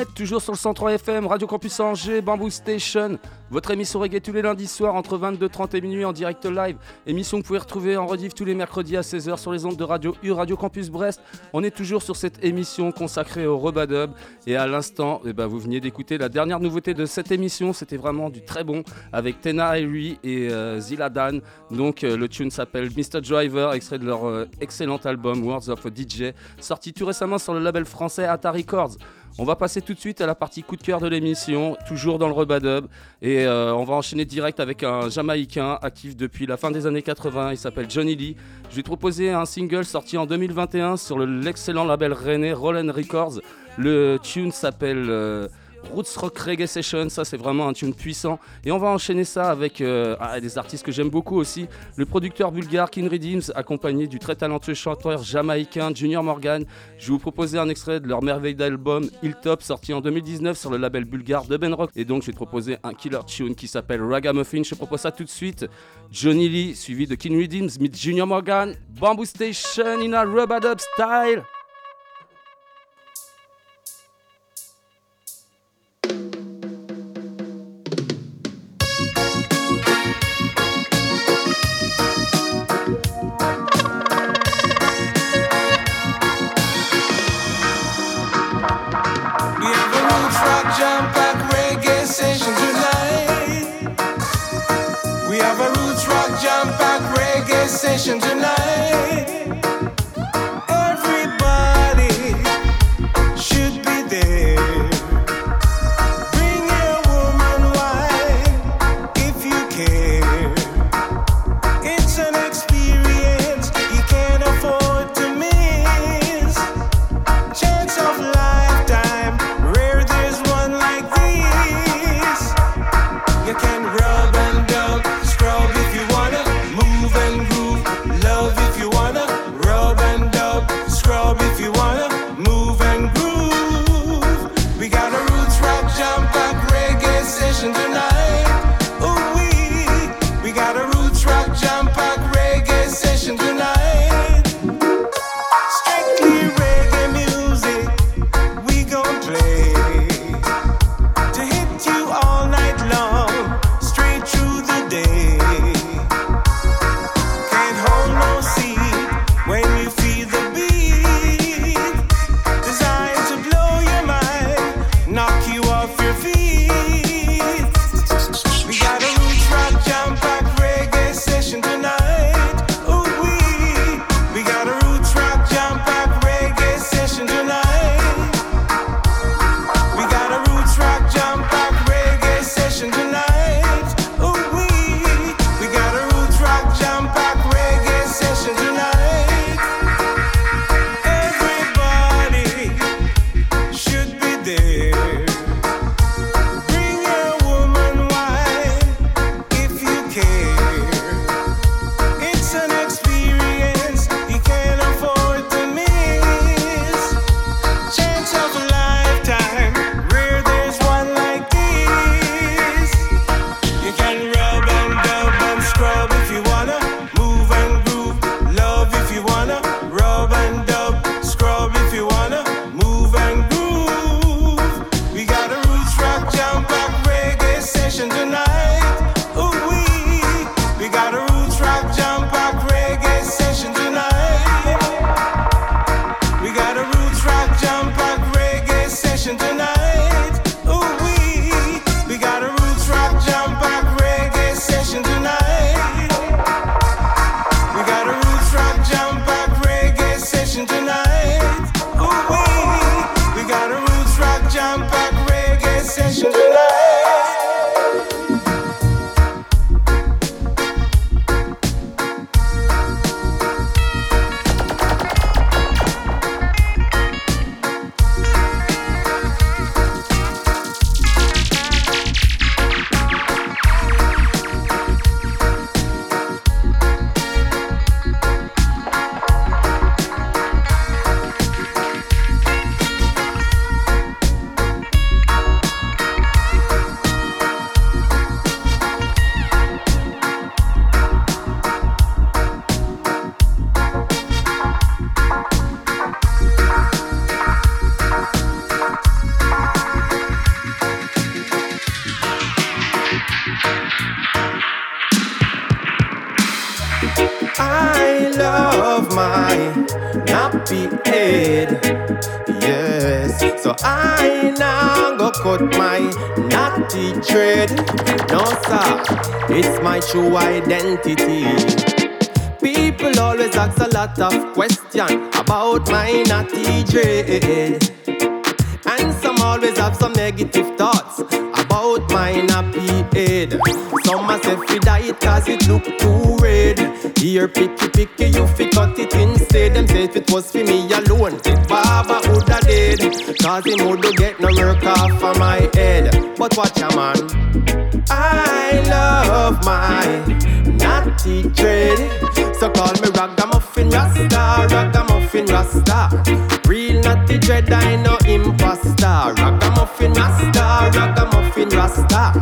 [SPEAKER 1] Toujours sur le 103 FM, Radio Campus Angers, Bamboo Station, votre émission reggae tous les lundis soirs entre 22h30 et minuit en direct live. Émission que vous pouvez retrouver en rediff tous les mercredis à 16h sur les ondes de Radio U, Radio Campus Brest. On est toujours sur cette émission consacrée au Rebadub. Et à l'instant, eh ben, vous veniez d'écouter la dernière nouveauté de cette émission. C'était vraiment du très bon avec Tena Airy et euh, Ziladan. Donc euh, le tune s'appelle Mr. Driver, extrait de leur euh, excellent album Words of a DJ, sorti tout récemment sur le label français Atari Records. On va passer tout de suite à la partie coup de cœur de l'émission, toujours dans le rebadub. Et euh, on va enchaîner direct avec un Jamaïcain actif depuis la fin des années 80. Il s'appelle Johnny Lee. Je lui ai proposé un single sorti en 2021 sur le- l'excellent label rennais Roland Records. Le tune s'appelle euh, Roots Rock Reggae Session. Ça, c'est vraiment un tune puissant. Et on va enchaîner ça avec euh, ah, des artistes que j'aime beaucoup aussi. Le producteur bulgare King Redeems, accompagné du très talentueux chanteur jamaïcain Junior Morgan. Je vais vous proposer un extrait de leur merveille d'album Hilltop, sorti en 2019 sur le label bulgare de Ben Rock. Et donc, je vais te proposer un killer tune qui s'appelle Ragamuffin. Je te propose ça tout de suite. Johnny Lee, suivi de King Redeems, meet Junior Morgan, Bamboo Station in a rubber style.
[SPEAKER 9] Tonight.
[SPEAKER 15] Nappy head. Yes, so I now go cut my natty dread. No sir, it's my true identity. People always ask a lot of questions about my natty dread. Always have some negative thoughts about my nappy head. Some a say fi dye it cause it look too red. Here picky picky you fi cut it instead. Them say if it was for me alone, Baba woulda dead. Cause him woulda get no work off of my head. But watch a man. I love my natty dread. So call me ragamuffin rasta, ragamuffin rasta. Natty dread, I know imposter. Ragamuffin rasta, ragamuffin rasta.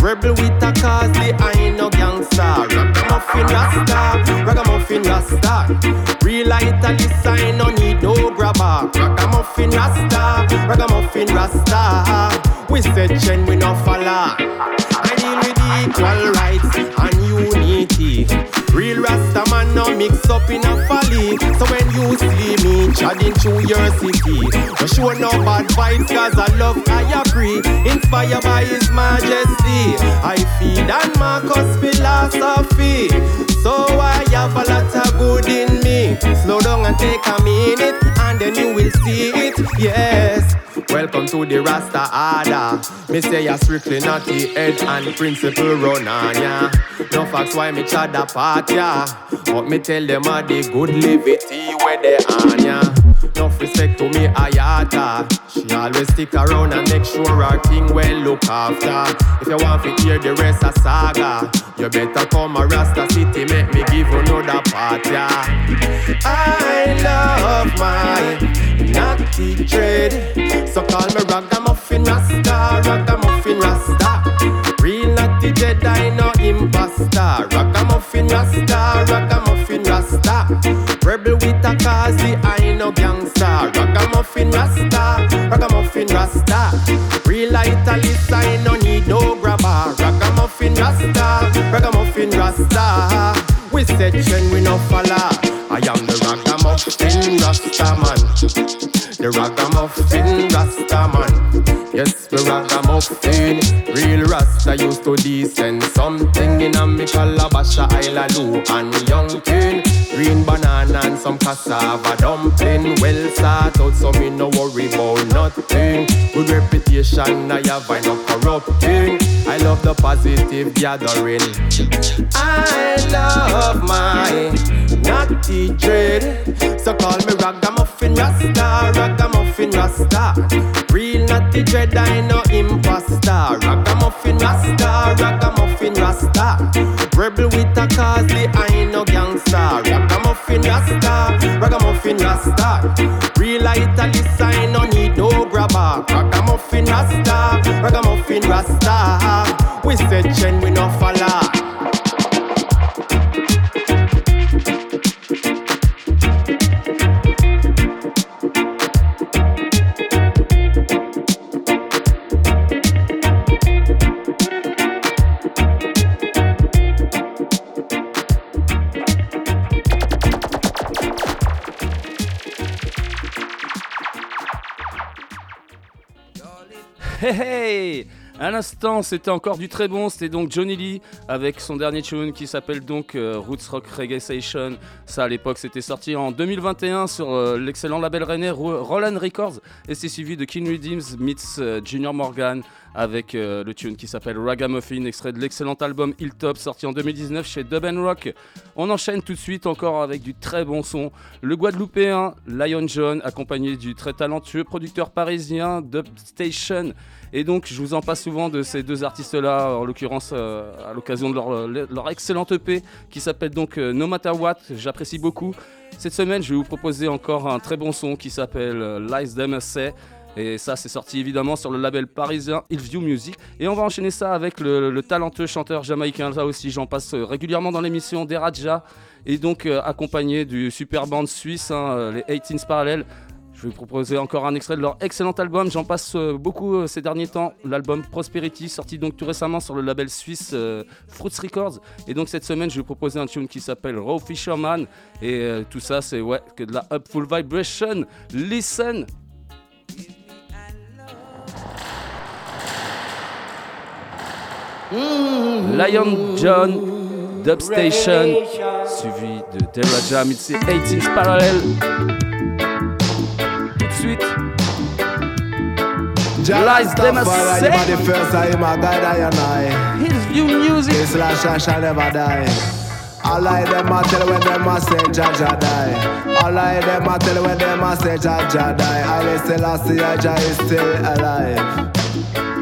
[SPEAKER 15] Rebel with a cause, the I know gangster. Ragamuffin rasta, ragamuffin rasta. Real italist, I no need no grabber. Ragamuffin rasta, ragamuffin rasta. We said Chen, we no follow. I equal rights and unity. Real Rasta man no mix up in a folly. So when you see me chatting through your city, no show no bad vibes cause I love I agree. Inspired by his majesty, I feed on Marcus philosophy. So I have a lot of good in me. Slow down and take a minute, and then you will see it. Yes. Welcome to the Rasta Order. Me say you're strictly naughty head and principle run on ya. No facts why me chat the part ya. But me tell them all the good liberty where they on ya. Enough respect to me Ayata. She always stick around and make sure her king well look after. If you want to hear the rest of saga, you better come a Rasta City, make me give another part, yeah. I love my natty dread. So call me ragamuffin Rasta, ragamuffin Rasta. Real natty dread, I know imposter. Ragamuffin Rasta, ragamuffin Rasta. Rebel with a cause, the I know gangster. Ragamuffin Rasta, ragamuffin Rasta. Real italist, I no need no grabber. Ragamuffin Rasta, ragamuffin Rasta. We Chen, we no follow. I am the ragamuffin Rasta man. The ragamuffin Rasta man. Yes, we ragamuffin. Real Rasta used to descend something in a me calabasha Islalu and young king. Green banana and some cassava dumpling. Well sort out, so me no worry about nothing. Good reputation, I have I no corrupting. I love the positive gathering. I love my natty dread. So call me ragamuffin Rasta, ragamuffin Rasta. Real natty dread, I know imposter. Ragamuffin Rasta, ragamuffin Rasta. Rebel with a cause, the I know gangster. Ragamuffin Rasta, ragamuffin Rasta. Real italist, I no need no grabber. Ragamuffin Rasta, ragamuffin Rasta. We said Chen, we no follow.
[SPEAKER 1] Hey hey À l'instant, c'était encore du très bon. C'était donc Johnny Lee avec son dernier tune qui s'appelle donc euh, Roots Rock Reggae Station. Ça, à l'époque, c'était sorti en 2021 sur euh, l'excellent label rennais Ro- Roland Records. Et c'est suivi de King Redeems meets euh, Junior Morgan avec euh, le tune qui s'appelle Ragamuffin, extrait de l'excellent album Hilltop sorti en 2019 chez Dub Rock. On enchaîne tout de suite encore avec du très bon son. Le Guadeloupéen Lion John, accompagné du très talentueux producteur parisien Dub Station. Et donc, je vous en passe souvent de ces deux artistes-là, en l'occurrence euh, à l'occasion de leur, excellente EP qui s'appelle donc euh, No Matter What. J'apprécie beaucoup. Cette semaine, je vais vous proposer encore un très bon son qui s'appelle Lies Them Say. Et ça, c'est sorti évidemment sur le label parisien Hillview Music. Et on va enchaîner ça avec le, le talentueux chanteur jamaïcain. Là aussi, j'en passe euh, régulièrement dans l'émission Deraja. Et donc, euh, accompagné du super band suisse, hein, euh, les 18s Parallels. Je vais vous proposer encore un extrait de leur excellent album. J'en passe beaucoup ces derniers temps. L'album Prosperity, sorti donc tout récemment sur le label suisse euh, Fruits Records. Et donc cette semaine, je vais vous proposer un tune qui s'appelle Raw Fisherman. Et tout ça, c'est ouais, que de la Upful Vibration. Listen! Lion John, Dubstation, suivi de Della Jam, it's the 18th Parallel. Tout de suite. Lies them a
[SPEAKER 16] Rastafari,
[SPEAKER 1] say.
[SPEAKER 16] you are the first time I guide I and I.
[SPEAKER 1] His view music.
[SPEAKER 16] This last I shall never die. I lie them a tell when them a say Jaja die. I lie them a tell when them a say Jaja die. I still I see Jaja is still alive.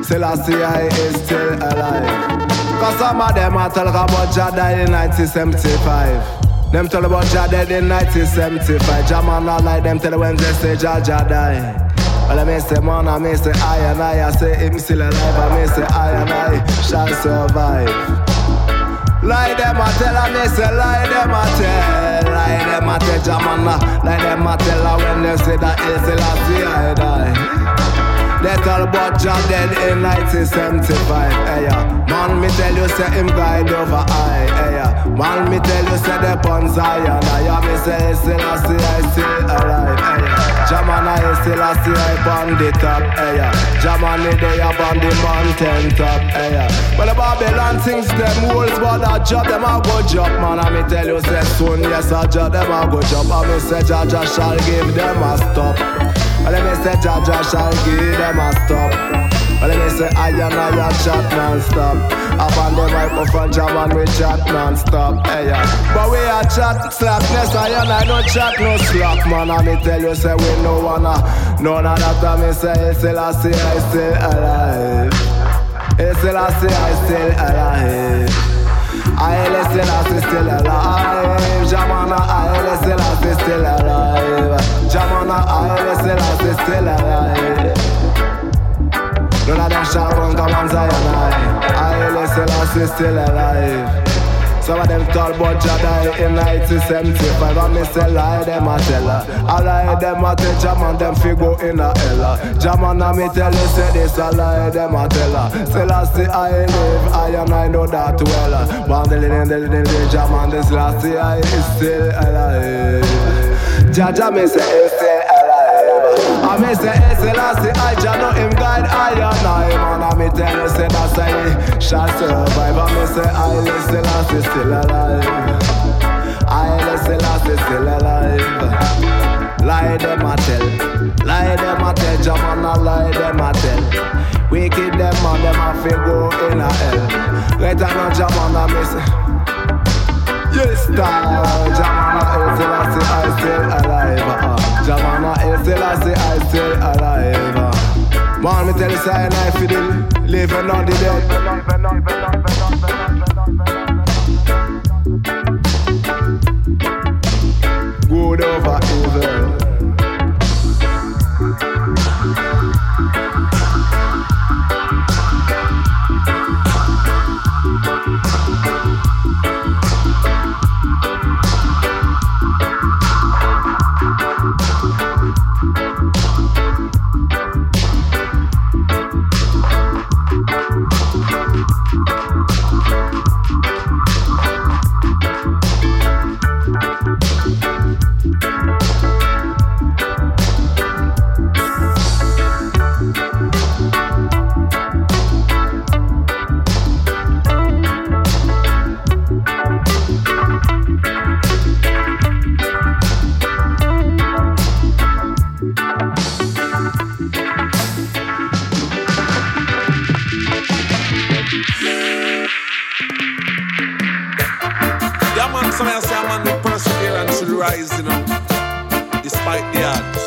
[SPEAKER 16] Still I is still alive. Cause some of them a tell about died in 1975. Them tell about Jah dead in 1975. Jah man not like them tell when they say Jah die. Well, I may say man, I may say I and I, I say him still alive, I may say I and I shall survive. Lie them a tell, I may say lie them a tell, lie them a tell, Jamana, lie them a tell, when they say that it's still a see I die. Tell about Jah dead in 1975, hey yeah. Man, me tell you say him guide over I, hey yeah. Man, me tell you say the pon Zion, I yeah. Me say still a see I eh, still alive, hey yeah. Jamana is still a see I on the top, hey yeah. Jamani they up on the mountain top, hey yeah. Well the Babylon sings them rules, but a job them a go job, man. I me tell you say soon, yes a job them a go job. I me say Jah shall give them a stop. Well, let me say Jah shall give them a stop. Well, let me say I and I a chat non-stop. Up on the microphone, jam and we chat non-stop. Hey, yeah. But we a chat slackness, I and I no chat no slack, man. I me tell you, say we no wanna. None of that, I me say, it's still I say, I still alive. It's still I say, I still alive. I say still alive. Jamana, I say still alive. Jamana, I say still alive. None of them shall run come on Zion listen, I say still alive. Some of them tall but Jah die in 1975 And me say lie, them a tell her. I lie, them a tell Jaman, them fi go in a hella. Jaman, a me tell you say this a lie, them a tell her. Still I see I live, I and I know that well. The little, the little, the Jaman, this last I is still alive. Jah Jah me say is still I me say is still I see I Jah know him guide I and I Man, I me tell you say that's I shall survive. I me say I listen, I see still alive. I listen, I see still alive. Lie them a tell. Lie them a tell. Jamana lie them a tell. Wicked them and them a fi go in a hell. Right now Jamana me say Yes, star. Jamana Haile Selassie, I still alive. Jamana Haile Selassie, I still alive. Man, me tell you, I fidel, living on the dead. Good over evil.
[SPEAKER 17] Rise, you know, despite the odds.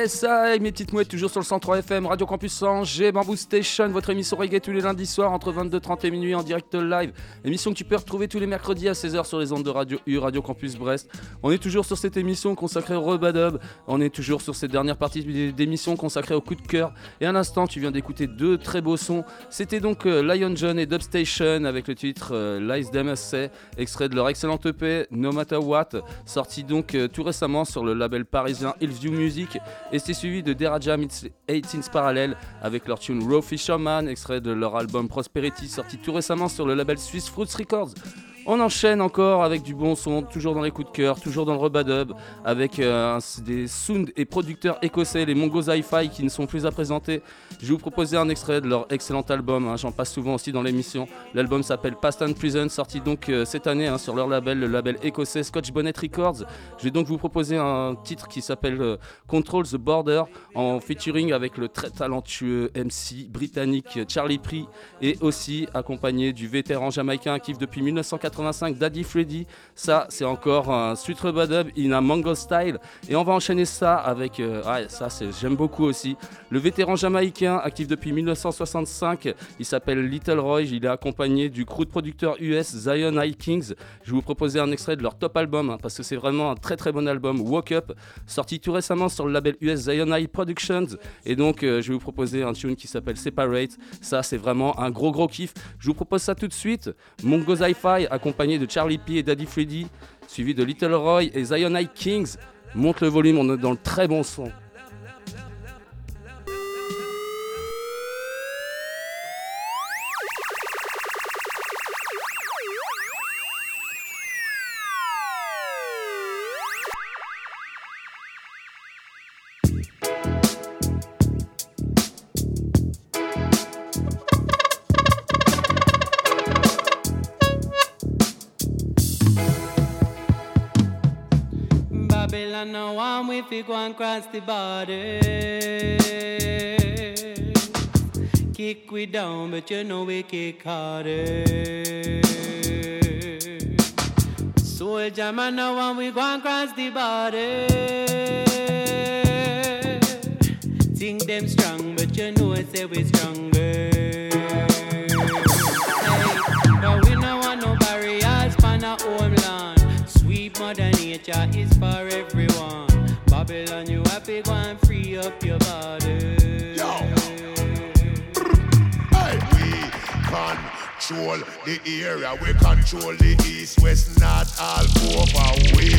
[SPEAKER 17] Yes, I,
[SPEAKER 1] mes petites mouettes, toujours sur le 103 FM, Radio Campus Angers, Bamboo Station, votre émission reggae tous les lundis soirs entre 22h30 et minuit en direct live. Émission que tu peux retrouver tous les mercredis à 16h sur les ondes de Radio U, Radio Campus Brest. On est toujours sur cette émission consacrée au Rebadub. On est toujours sur cette dernière partie d'émission consacrée au coup de cœur. Et à l'instant, tu viens d'écouter deux très beaux sons. C'était donc euh, Lion John et Dubstation avec le titre euh, Lies Them Say, extrait de leur excellente EP No Matter What, sorti donc euh, tout récemment sur le label parisien Hillview Music. Et c'est suivi de Deraja Meets 18 Parallel avec leur tune Raw Fisherman, extrait de leur album Prosperity, sorti tout récemment sur le label Swiss Fruits Records. On enchaîne encore avec du bon son, toujours dans les coups de cœur, toujours dans le rebadub, avec euh, des sound et producteurs écossais, les Mongos Hi-Fi, qui ne sont plus à présenter. Je vais vous proposer un extrait de leur excellent album, hein, j'en passe souvent aussi dans l'émission. L'album s'appelle Past and Prison, sorti donc euh, cette année hein, sur leur label, le label écossais Scotch Bonnet Records. Je vais donc vous proposer un titre qui s'appelle euh, Control the Border, en featuring avec le très talentueux MC britannique Charlie Pree, et aussi accompagné du vétéran jamaïcain actif depuis 1985, Daddy Freddy. Ça, c'est encore un sweet rebadub in a mango style. Et on va enchaîner ça avec, euh, ah, ça, j'aime beaucoup aussi, le vétéran jamaïcain actif depuis 1965. Il s'appelle Little Roy. Il est accompagné du crew de producteurs US Zion High Kings. Je vais vous proposer un extrait de leur top album hein, parce que c'est vraiment un très très bon album, Walk Up, sorti tout récemment sur le label US Zion High Productions. Et donc, euh, je vais vous proposer un tune qui s'appelle Separate. Ça, c'est vraiment un gros gros kiff. Je vous propose ça tout de suite. Mongo Hi-Fi accompagné de Charlie P et Daddy Freddy, suivi de Little Roy et Zion High Kings. Monte le volume, on est dans le très bon son.
[SPEAKER 18] If you go and cross the border. Kick we down, but you know we kick harder. Soldier man, now when we go and cross the border. Think them strong, but you know say we stronger. Hey, now we no want no barriers for our homeland. Sweet mother nature is for everyone. Babylon, you happy go and free up your body.
[SPEAKER 19] control the area. We control the east, west, north, all over. We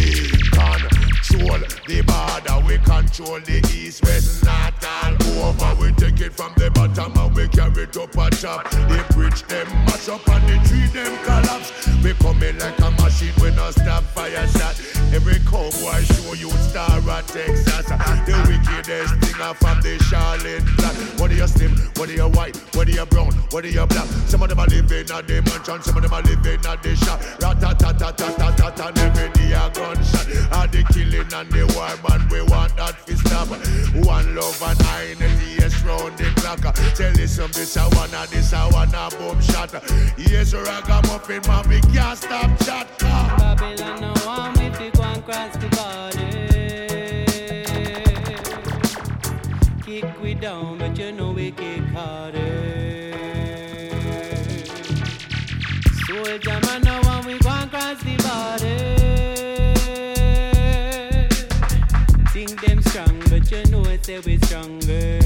[SPEAKER 19] control the border. We control the east, west, north, all over. We take it from the bottom and we carry it up on top. The bridge them mash up and the tree them collapse. We coming at Texas. Uh, the wickedest thing are from the Charlotte flat. What are you slim? What are you white? What are you brown? What are you black? Some of them are living at the mansion, some of them are living at the shop. Rat-a-tat-tat-tat-tat, and every day a gunshot. All the killing and the war, man, we want that fi stop. One love and unity, yes, round the clock. Tell you some this I wanna, this I wanna boom shot. Yes, ragamuffin, man, we can't stop chat.
[SPEAKER 18] Babylon, no one if you go cross the border. Down, but you know we kick harder. Soldier man, no one we go and cross the border. Think them strong, but you know say we stronger.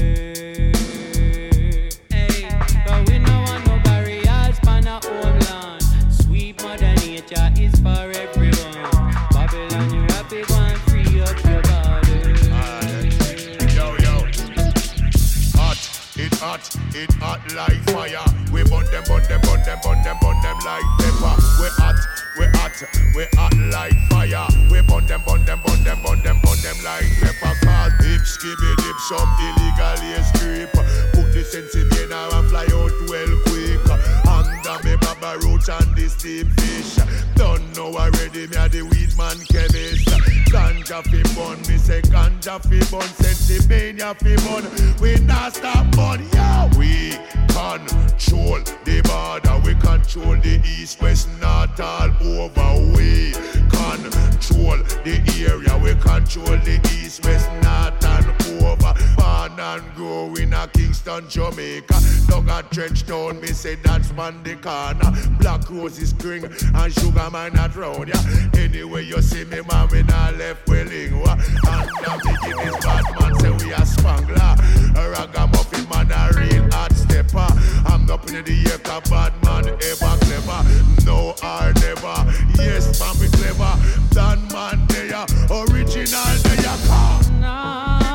[SPEAKER 19] It hot like fire. We burn them, burn them, burn them, burn them, burn them like pepper. We hot, we hot, we hot like fire. We burn them, burn them, burn them, burn them, burn them like pepper. Cause dip, skibby dip, some illegal strip. Put the sense in me and fly out well quick. Under me baba roots and the steam fish. Don't know already, me a the weed man chemist. Ganja fi bun, me say ganja fi bun. Sensimania fi bun, we not stop bun. Yeah, we control the border, we control the east, west, north, all over. We control the area, we control the east, west, north, and over. Born and grow in a Kingston, Jamaica. Dug a trench town, me say that's man the corner. Black roses is spring and sugar man not round ya. Anyway, you see me, man, we not left willing. And now me give this bad man say we a spangler. A ragamuffin man, a real hot stepper. I'm not in the air, bad man ever clever. No or never. Yes, man, we clever. Done man, they are original, they are come.
[SPEAKER 18] Nah,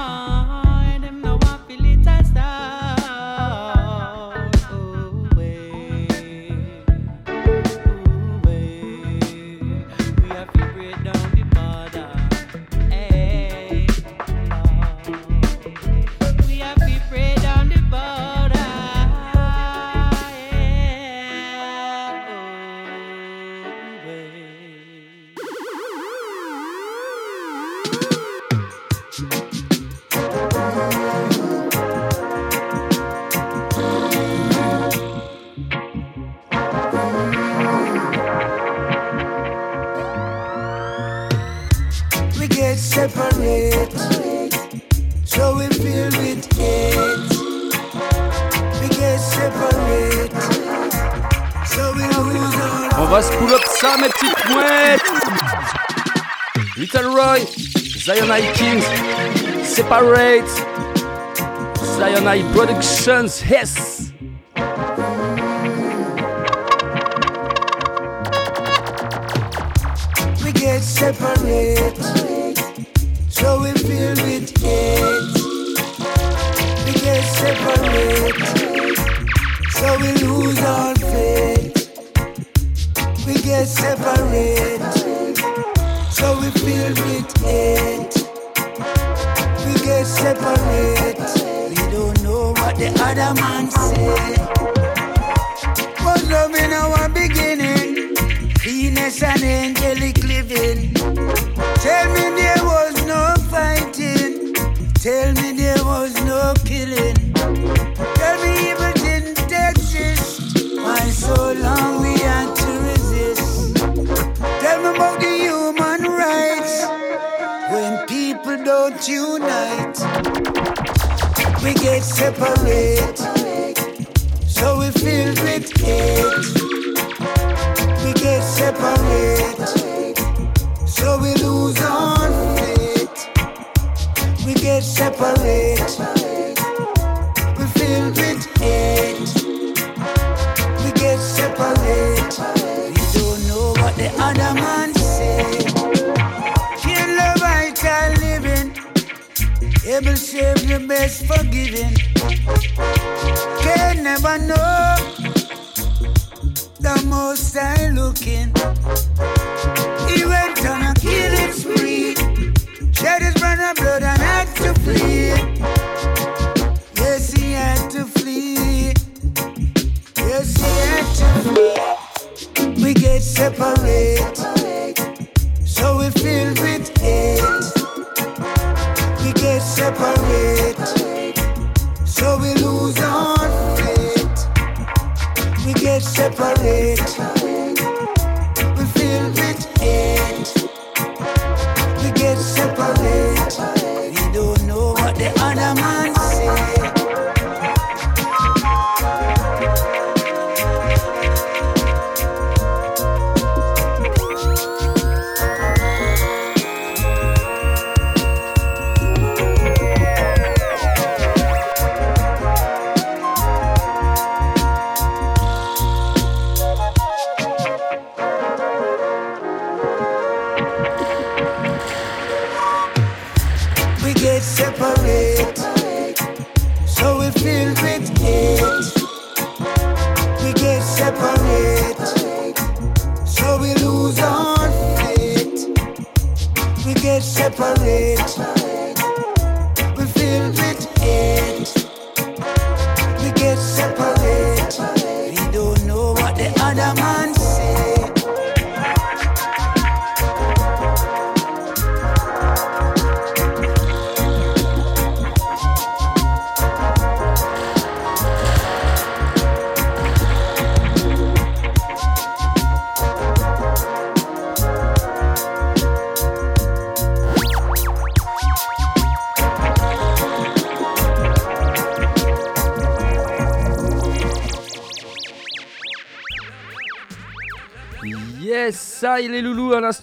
[SPEAKER 1] separate. So we feel with hate. We get separate. So we lose our
[SPEAKER 5] On va se pull up ça, mes petites mouettes. Little Roy, Zion Zionite Kings, Separate, Zion High Productions, yes.
[SPEAKER 1] Separate.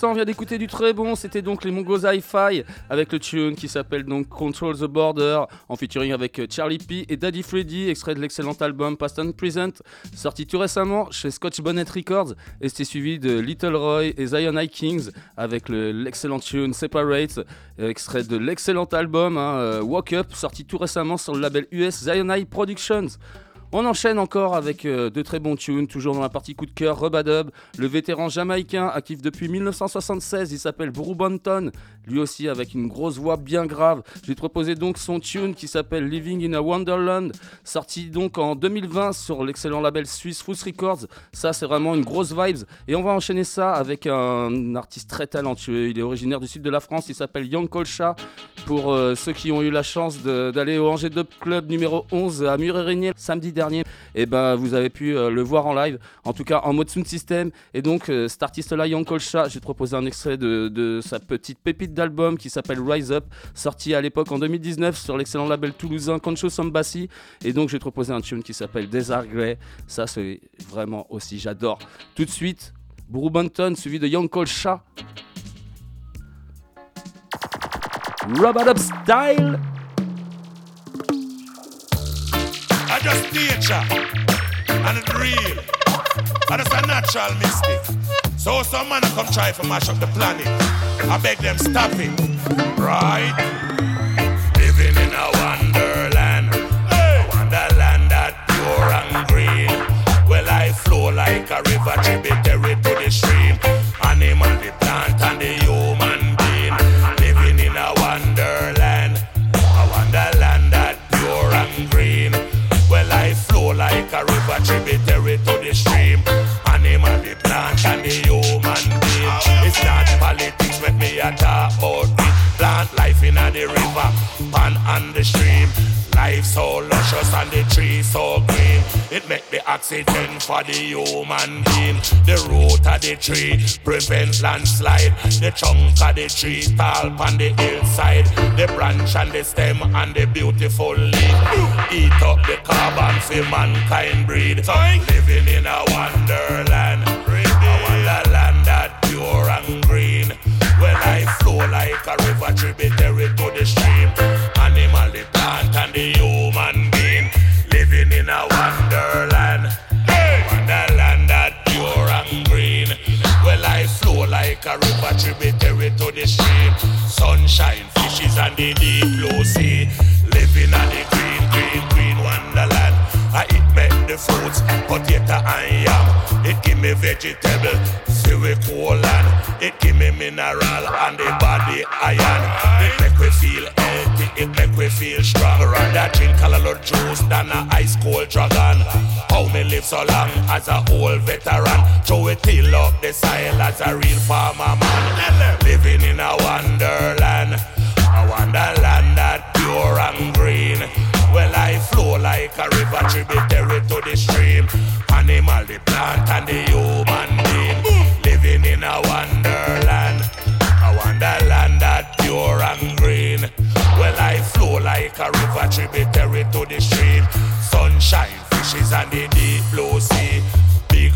[SPEAKER 18] On
[SPEAKER 1] vient d'écouter du très bon. C'était donc les Mongos Hi-Fi avec le tune qui s'appelle donc Control the Border en featuring avec Charlie P et Daddy Freddy, extrait de l'excellent album Past and Present, sorti tout récemment chez Scotch Bonnet Records. Et c'était suivi de Little Roy et Zion High Kings avec le- l'excellent tune Separate, euh, extrait de l'excellent album hein, euh, Walk Up, sorti tout récemment sur le label US Zion High Productions. On enchaîne encore avec euh, de très bons tunes, toujours dans la partie coup de cœur, Rubadub, le vétéran jamaïcain actif depuis 1976, il s'appelle Brew Banton, lui aussi avec une grosse voix bien grave. Je vais te proposer donc son tune qui s'appelle Living in a Wonderland, sorti donc en 2020 sur l'excellent label suisse Fools Records. Ça c'est vraiment une grosse vibes et on va enchaîner ça avec un artiste très talentueux, il est originaire du sud de la France, il s'appelle Young Kolcha. Pour euh, ceux qui ont eu la chance d'aller au Angers Dub Club numéro 11 à Mur-et-Régnier samedi dernier, et ben vous avez pu euh, le voir en live, en tout cas en mode sound system. Et donc euh, cet artiste-là, Young Kolcha, j'ai proposé un extrait de, de sa petite pépite d'album qui s'appelle Rise Up, sorti à l'époque en 2019 sur l'excellent label toulousain Concho Embassy. Et donc j'ai proposé un tune qui s'appelle Desert Grey. Ça c'est vraiment aussi, j'adore. Tout de suite, Banton suivi de Young Kolcha. Rub Up Style.
[SPEAKER 19] I just and it's real. And it's a natural. So some man come try to mash up the planet. I beg them stop it. Right? Living in a wonderland. A wonderland that pure and green. Well, I flow like a river tributary to the stream. The river. pan on the stream. Life so luscious and the tree so green. It make the oxygen for the human being. The root of the tree prevent landslide. The trunk of the tree tall on the hillside. The branch and the stem and the beautiful leaf. Eat up the carbon for mankind breed. Living in a wonderland. Where life flow like a river tributary to the stream. Animal, the plant, and the human being. Living in a wonderland. Wonderland that pure and green. Where life flow like a river tributary to the stream. Sunshine, fishes, and the deep blue sea. Living on the green, green, green wonderland. I eat make the fruits, potato and yam. It give me vegetable, silly colon. It give me mineral and the body iron. It make we feel healthy, it make we feel strong. Rather drink a lot juice than a ice cold dragon. How me live so long as a old veteran? Throw it till up the soil as a real farmer man. Living in a wonderland, a wonderland that pure and green. Well, I flow like a river tributary to the stream. Animal, the plant, and the human being. Living in a wonderland, a wonderland that pure and green. Well, I flow like a river tributary to the stream. Sunshine, fishes, and the deep blue sea.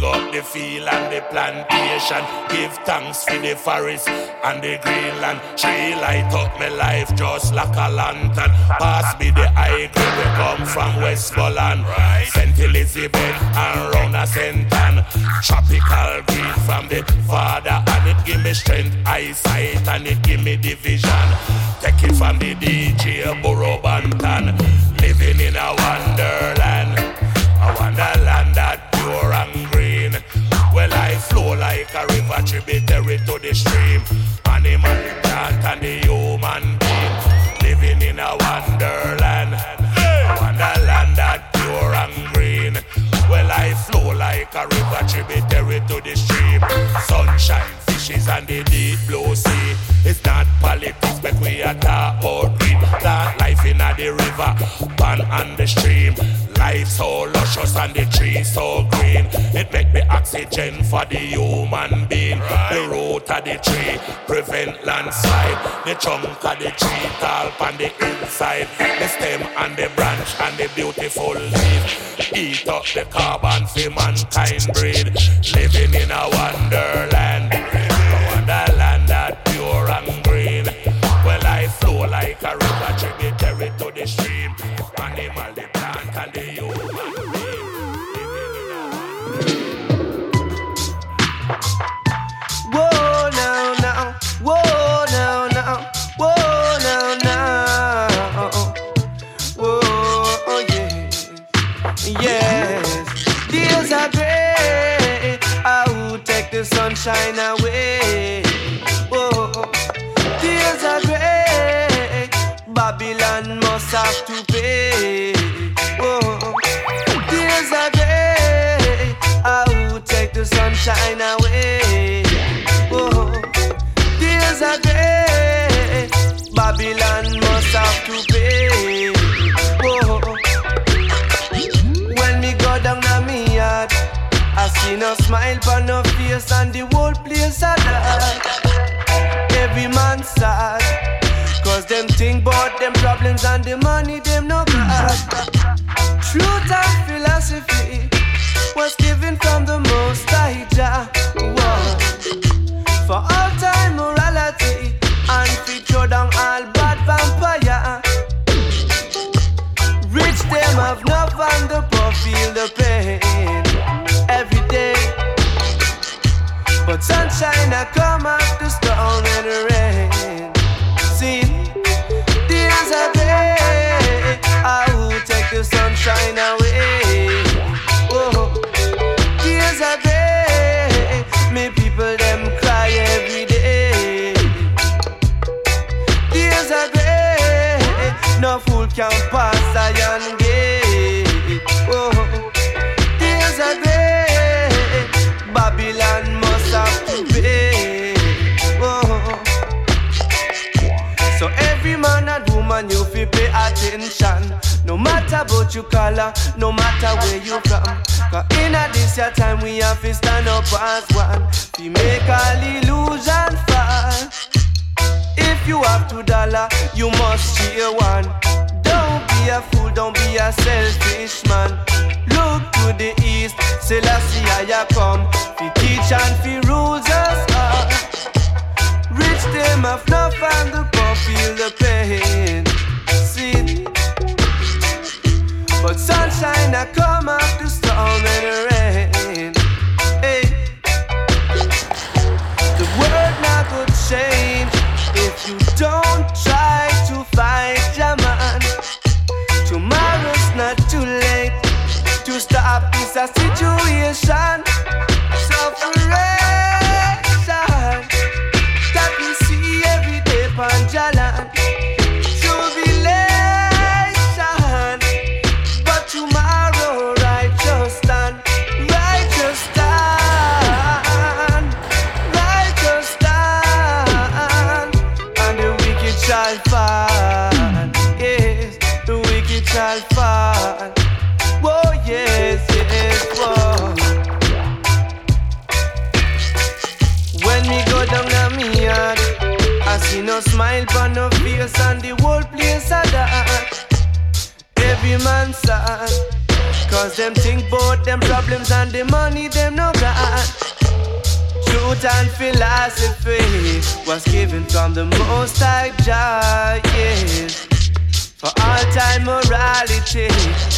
[SPEAKER 19] Up the field and the plantation. Give thanks for the forest and the greenland. Tree light up my life just like a lantern. Pass me the high grade we come from Westmoreland. St. Elizabeth and round a Senton. Tropical green from the father and it give me strength, eyesight and it give me division. Take it from the DJ Burro Banton. Living in a wonderland. A wonderland that pure and green. Flow like a river tributary to the stream. Animal, plant, and the human being. Living in a wonderland. A wonderland that pure and green. Well, I like a river tributary to the stream. Sunshine, fishes, and the deep blue sea. It's not politics, but we are talk about green. That life in the river, pan on the stream. Life so luscious and the trees so green. It make the oxygen for the human being. The root of the tree prevent landslide. The trunk of the tree tall on the inside. The stem and the branch and the beautiful leaf. Eat up the carbon for mankind breed. Living in a wonderland. A wonderland that pure and green. Well, I flow like a river tributary to the stream.
[SPEAKER 20] Sunshine away. Whoa. Days are gray. Babylon must have to pay. Whoa. Days are gray. I will take the sunshine away. Whoa. Days are gray. Babylon must have to pay. Whoa. When me go down to me yard, I see no smile on no face and the them think about them problems and the money them no got. Truth and philosophy was given from the attention. No matter about your color, no matter where you from. Cause in a this your time we have to stand up as one. We make all illusion fall. If you have two dollar, you must share one. Don't be a fool, don't be a selfish man. Look to the east, Selassie I come. Fi teach and fi rules us all. Rich them have enough and the poor feel the pain. But sunshine I come after storm and rain. Hey. The world not go change if you don't try to fight and the whole place a dark. Every man sad, cause them think bout them problems and the money them no got. Truth and philosophy was given from the most high Jah, yes. For all time morality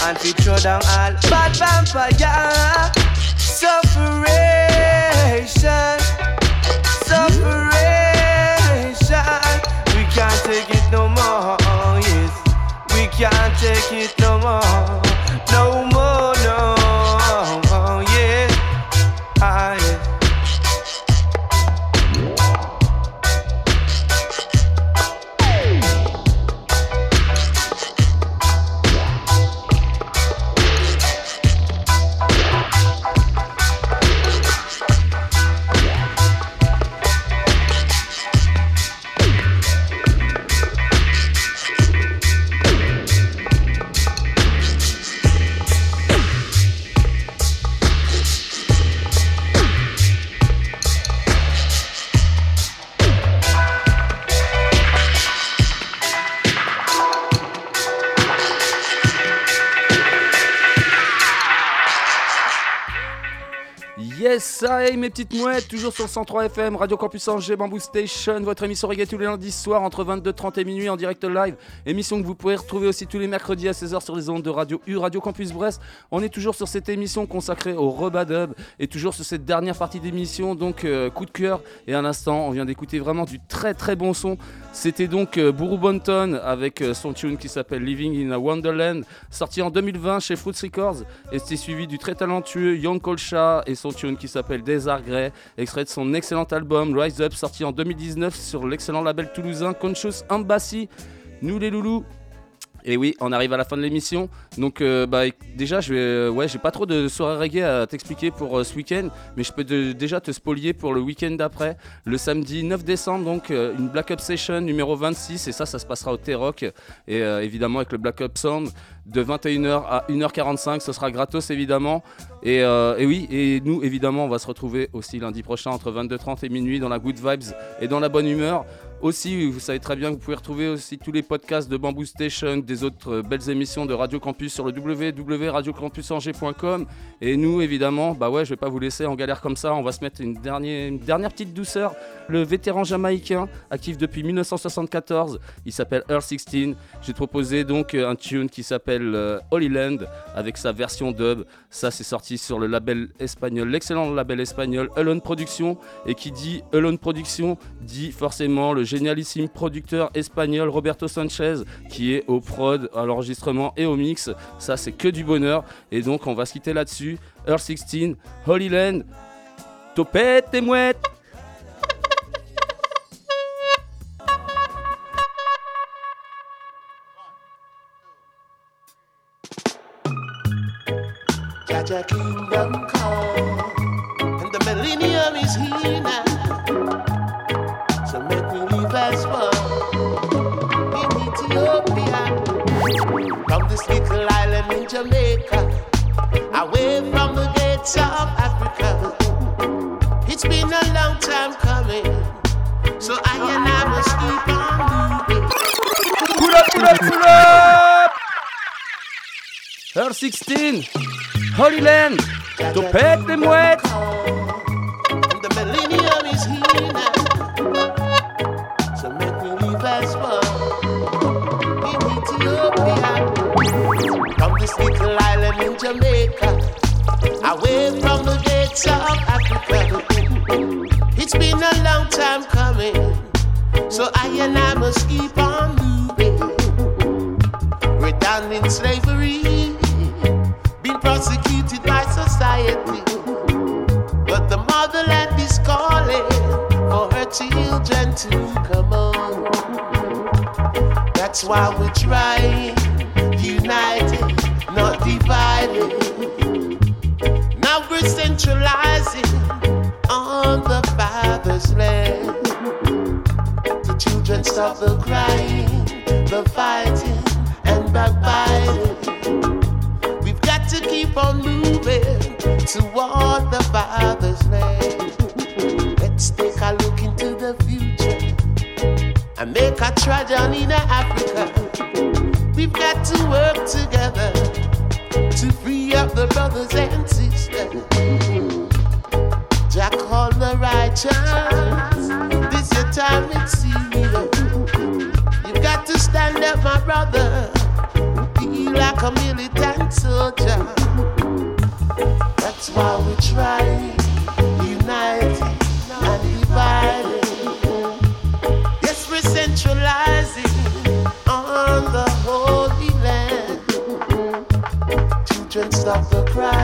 [SPEAKER 20] and to throw down all bad vampire sufferation no more, yes We can't take it no more, no
[SPEAKER 1] ça y est, mes petites mouettes, toujours sur le 103 FM, Radio Campus Angers, Bamboo Station, votre émission reggae tous les lundis soirs entre 22h30 et minuit en direct live. Émission que vous pouvez retrouver aussi tous les mercredis à 16h sur les ondes de Radio U, Radio Campus Brest. On est toujours sur cette émission consacrée au Rebadub et toujours sur cette dernière partie d'émission, donc euh, coup de cœur. Et à l'instant, on vient d'écouter vraiment du très très bon son. C'était donc euh, Buru Bonton avec euh, son tune qui s'appelle Living in a Wonderland, sorti en 2020 chez Fruits Records. Et c'était suivi du très talentueux Young Colcha et son tune qui s'appelle Desert Grey, extrait de son excellent album Rise Up, sorti en 2019 sur l'excellent label toulousain Conscious Embassy. Nous les loulous, et oui, on arrive à la fin de l'émission. Donc, euh, bah, déjà, je vais, euh, j'ai pas trop de soirée reggae à t'expliquer pour euh, ce week-end, mais je peux déjà te spolier pour le week-end d'après, le samedi 9 décembre, donc une Black Up Session numéro 26, et ça, ça se passera au T-Rock, et évidemment avec le Black Up Sound de 21h à 1h45, ce sera gratos évidemment. Et, et oui, et nous évidemment, on va se retrouver aussi lundi prochain entre 22h30 et minuit dans la good vibes et dans la bonne humeur. Aussi, vous savez très bien que vous pouvez retrouver aussi tous les podcasts de Bamboo Station, des autres euh, belles émissions de Radio Campus sur le www.radiocampusangers.com. Et nous, évidemment, bah ouais, je vais pas vous laisser en galère comme ça. On va se mettre une dernière, petite douceur. Le vétéran jamaïcain, actif depuis 1974, il s'appelle Earl 16. J'ai proposé donc euh, un tune qui s'appelle euh, Holy Land avec sa version dub. Ça, c'est sorti sur le label espagnol, l'excellent label espagnol Alone Production. Et qui dit Alone Production dit forcément le génialissime producteur espagnol Roberto Sanchez qui est au prod, à l'enregistrement et au mix. Ça, c'est que du bonheur. Et donc, on va se quitter là-dessus. Earl 16, Holy Land, topette et mouette.
[SPEAKER 21] Of Africa. It's been a long time coming, so I and I must keep on moving.
[SPEAKER 1] Pull up, pull up, pull up Earl 16 Holy Land Topette des mouettes
[SPEAKER 21] The so I and I must keep on moving. We're down in slavery, being prosecuted by society. But the motherland is calling for her children to come home. That's why we're trying, united, not divided. Now we're centralizing stop the crying, the fighting, and backbiting. We've got to keep on moving toward the Father's land. Let's take a look into the future and make a down in Africa. We've got to work together to free up the brothers and sisters. Jack call the righteous. This your time, it's brother. Be like a militant soldier. That's why we try uniting and dividing. Yes, we're centralizing on the holy land. Children stop the crying,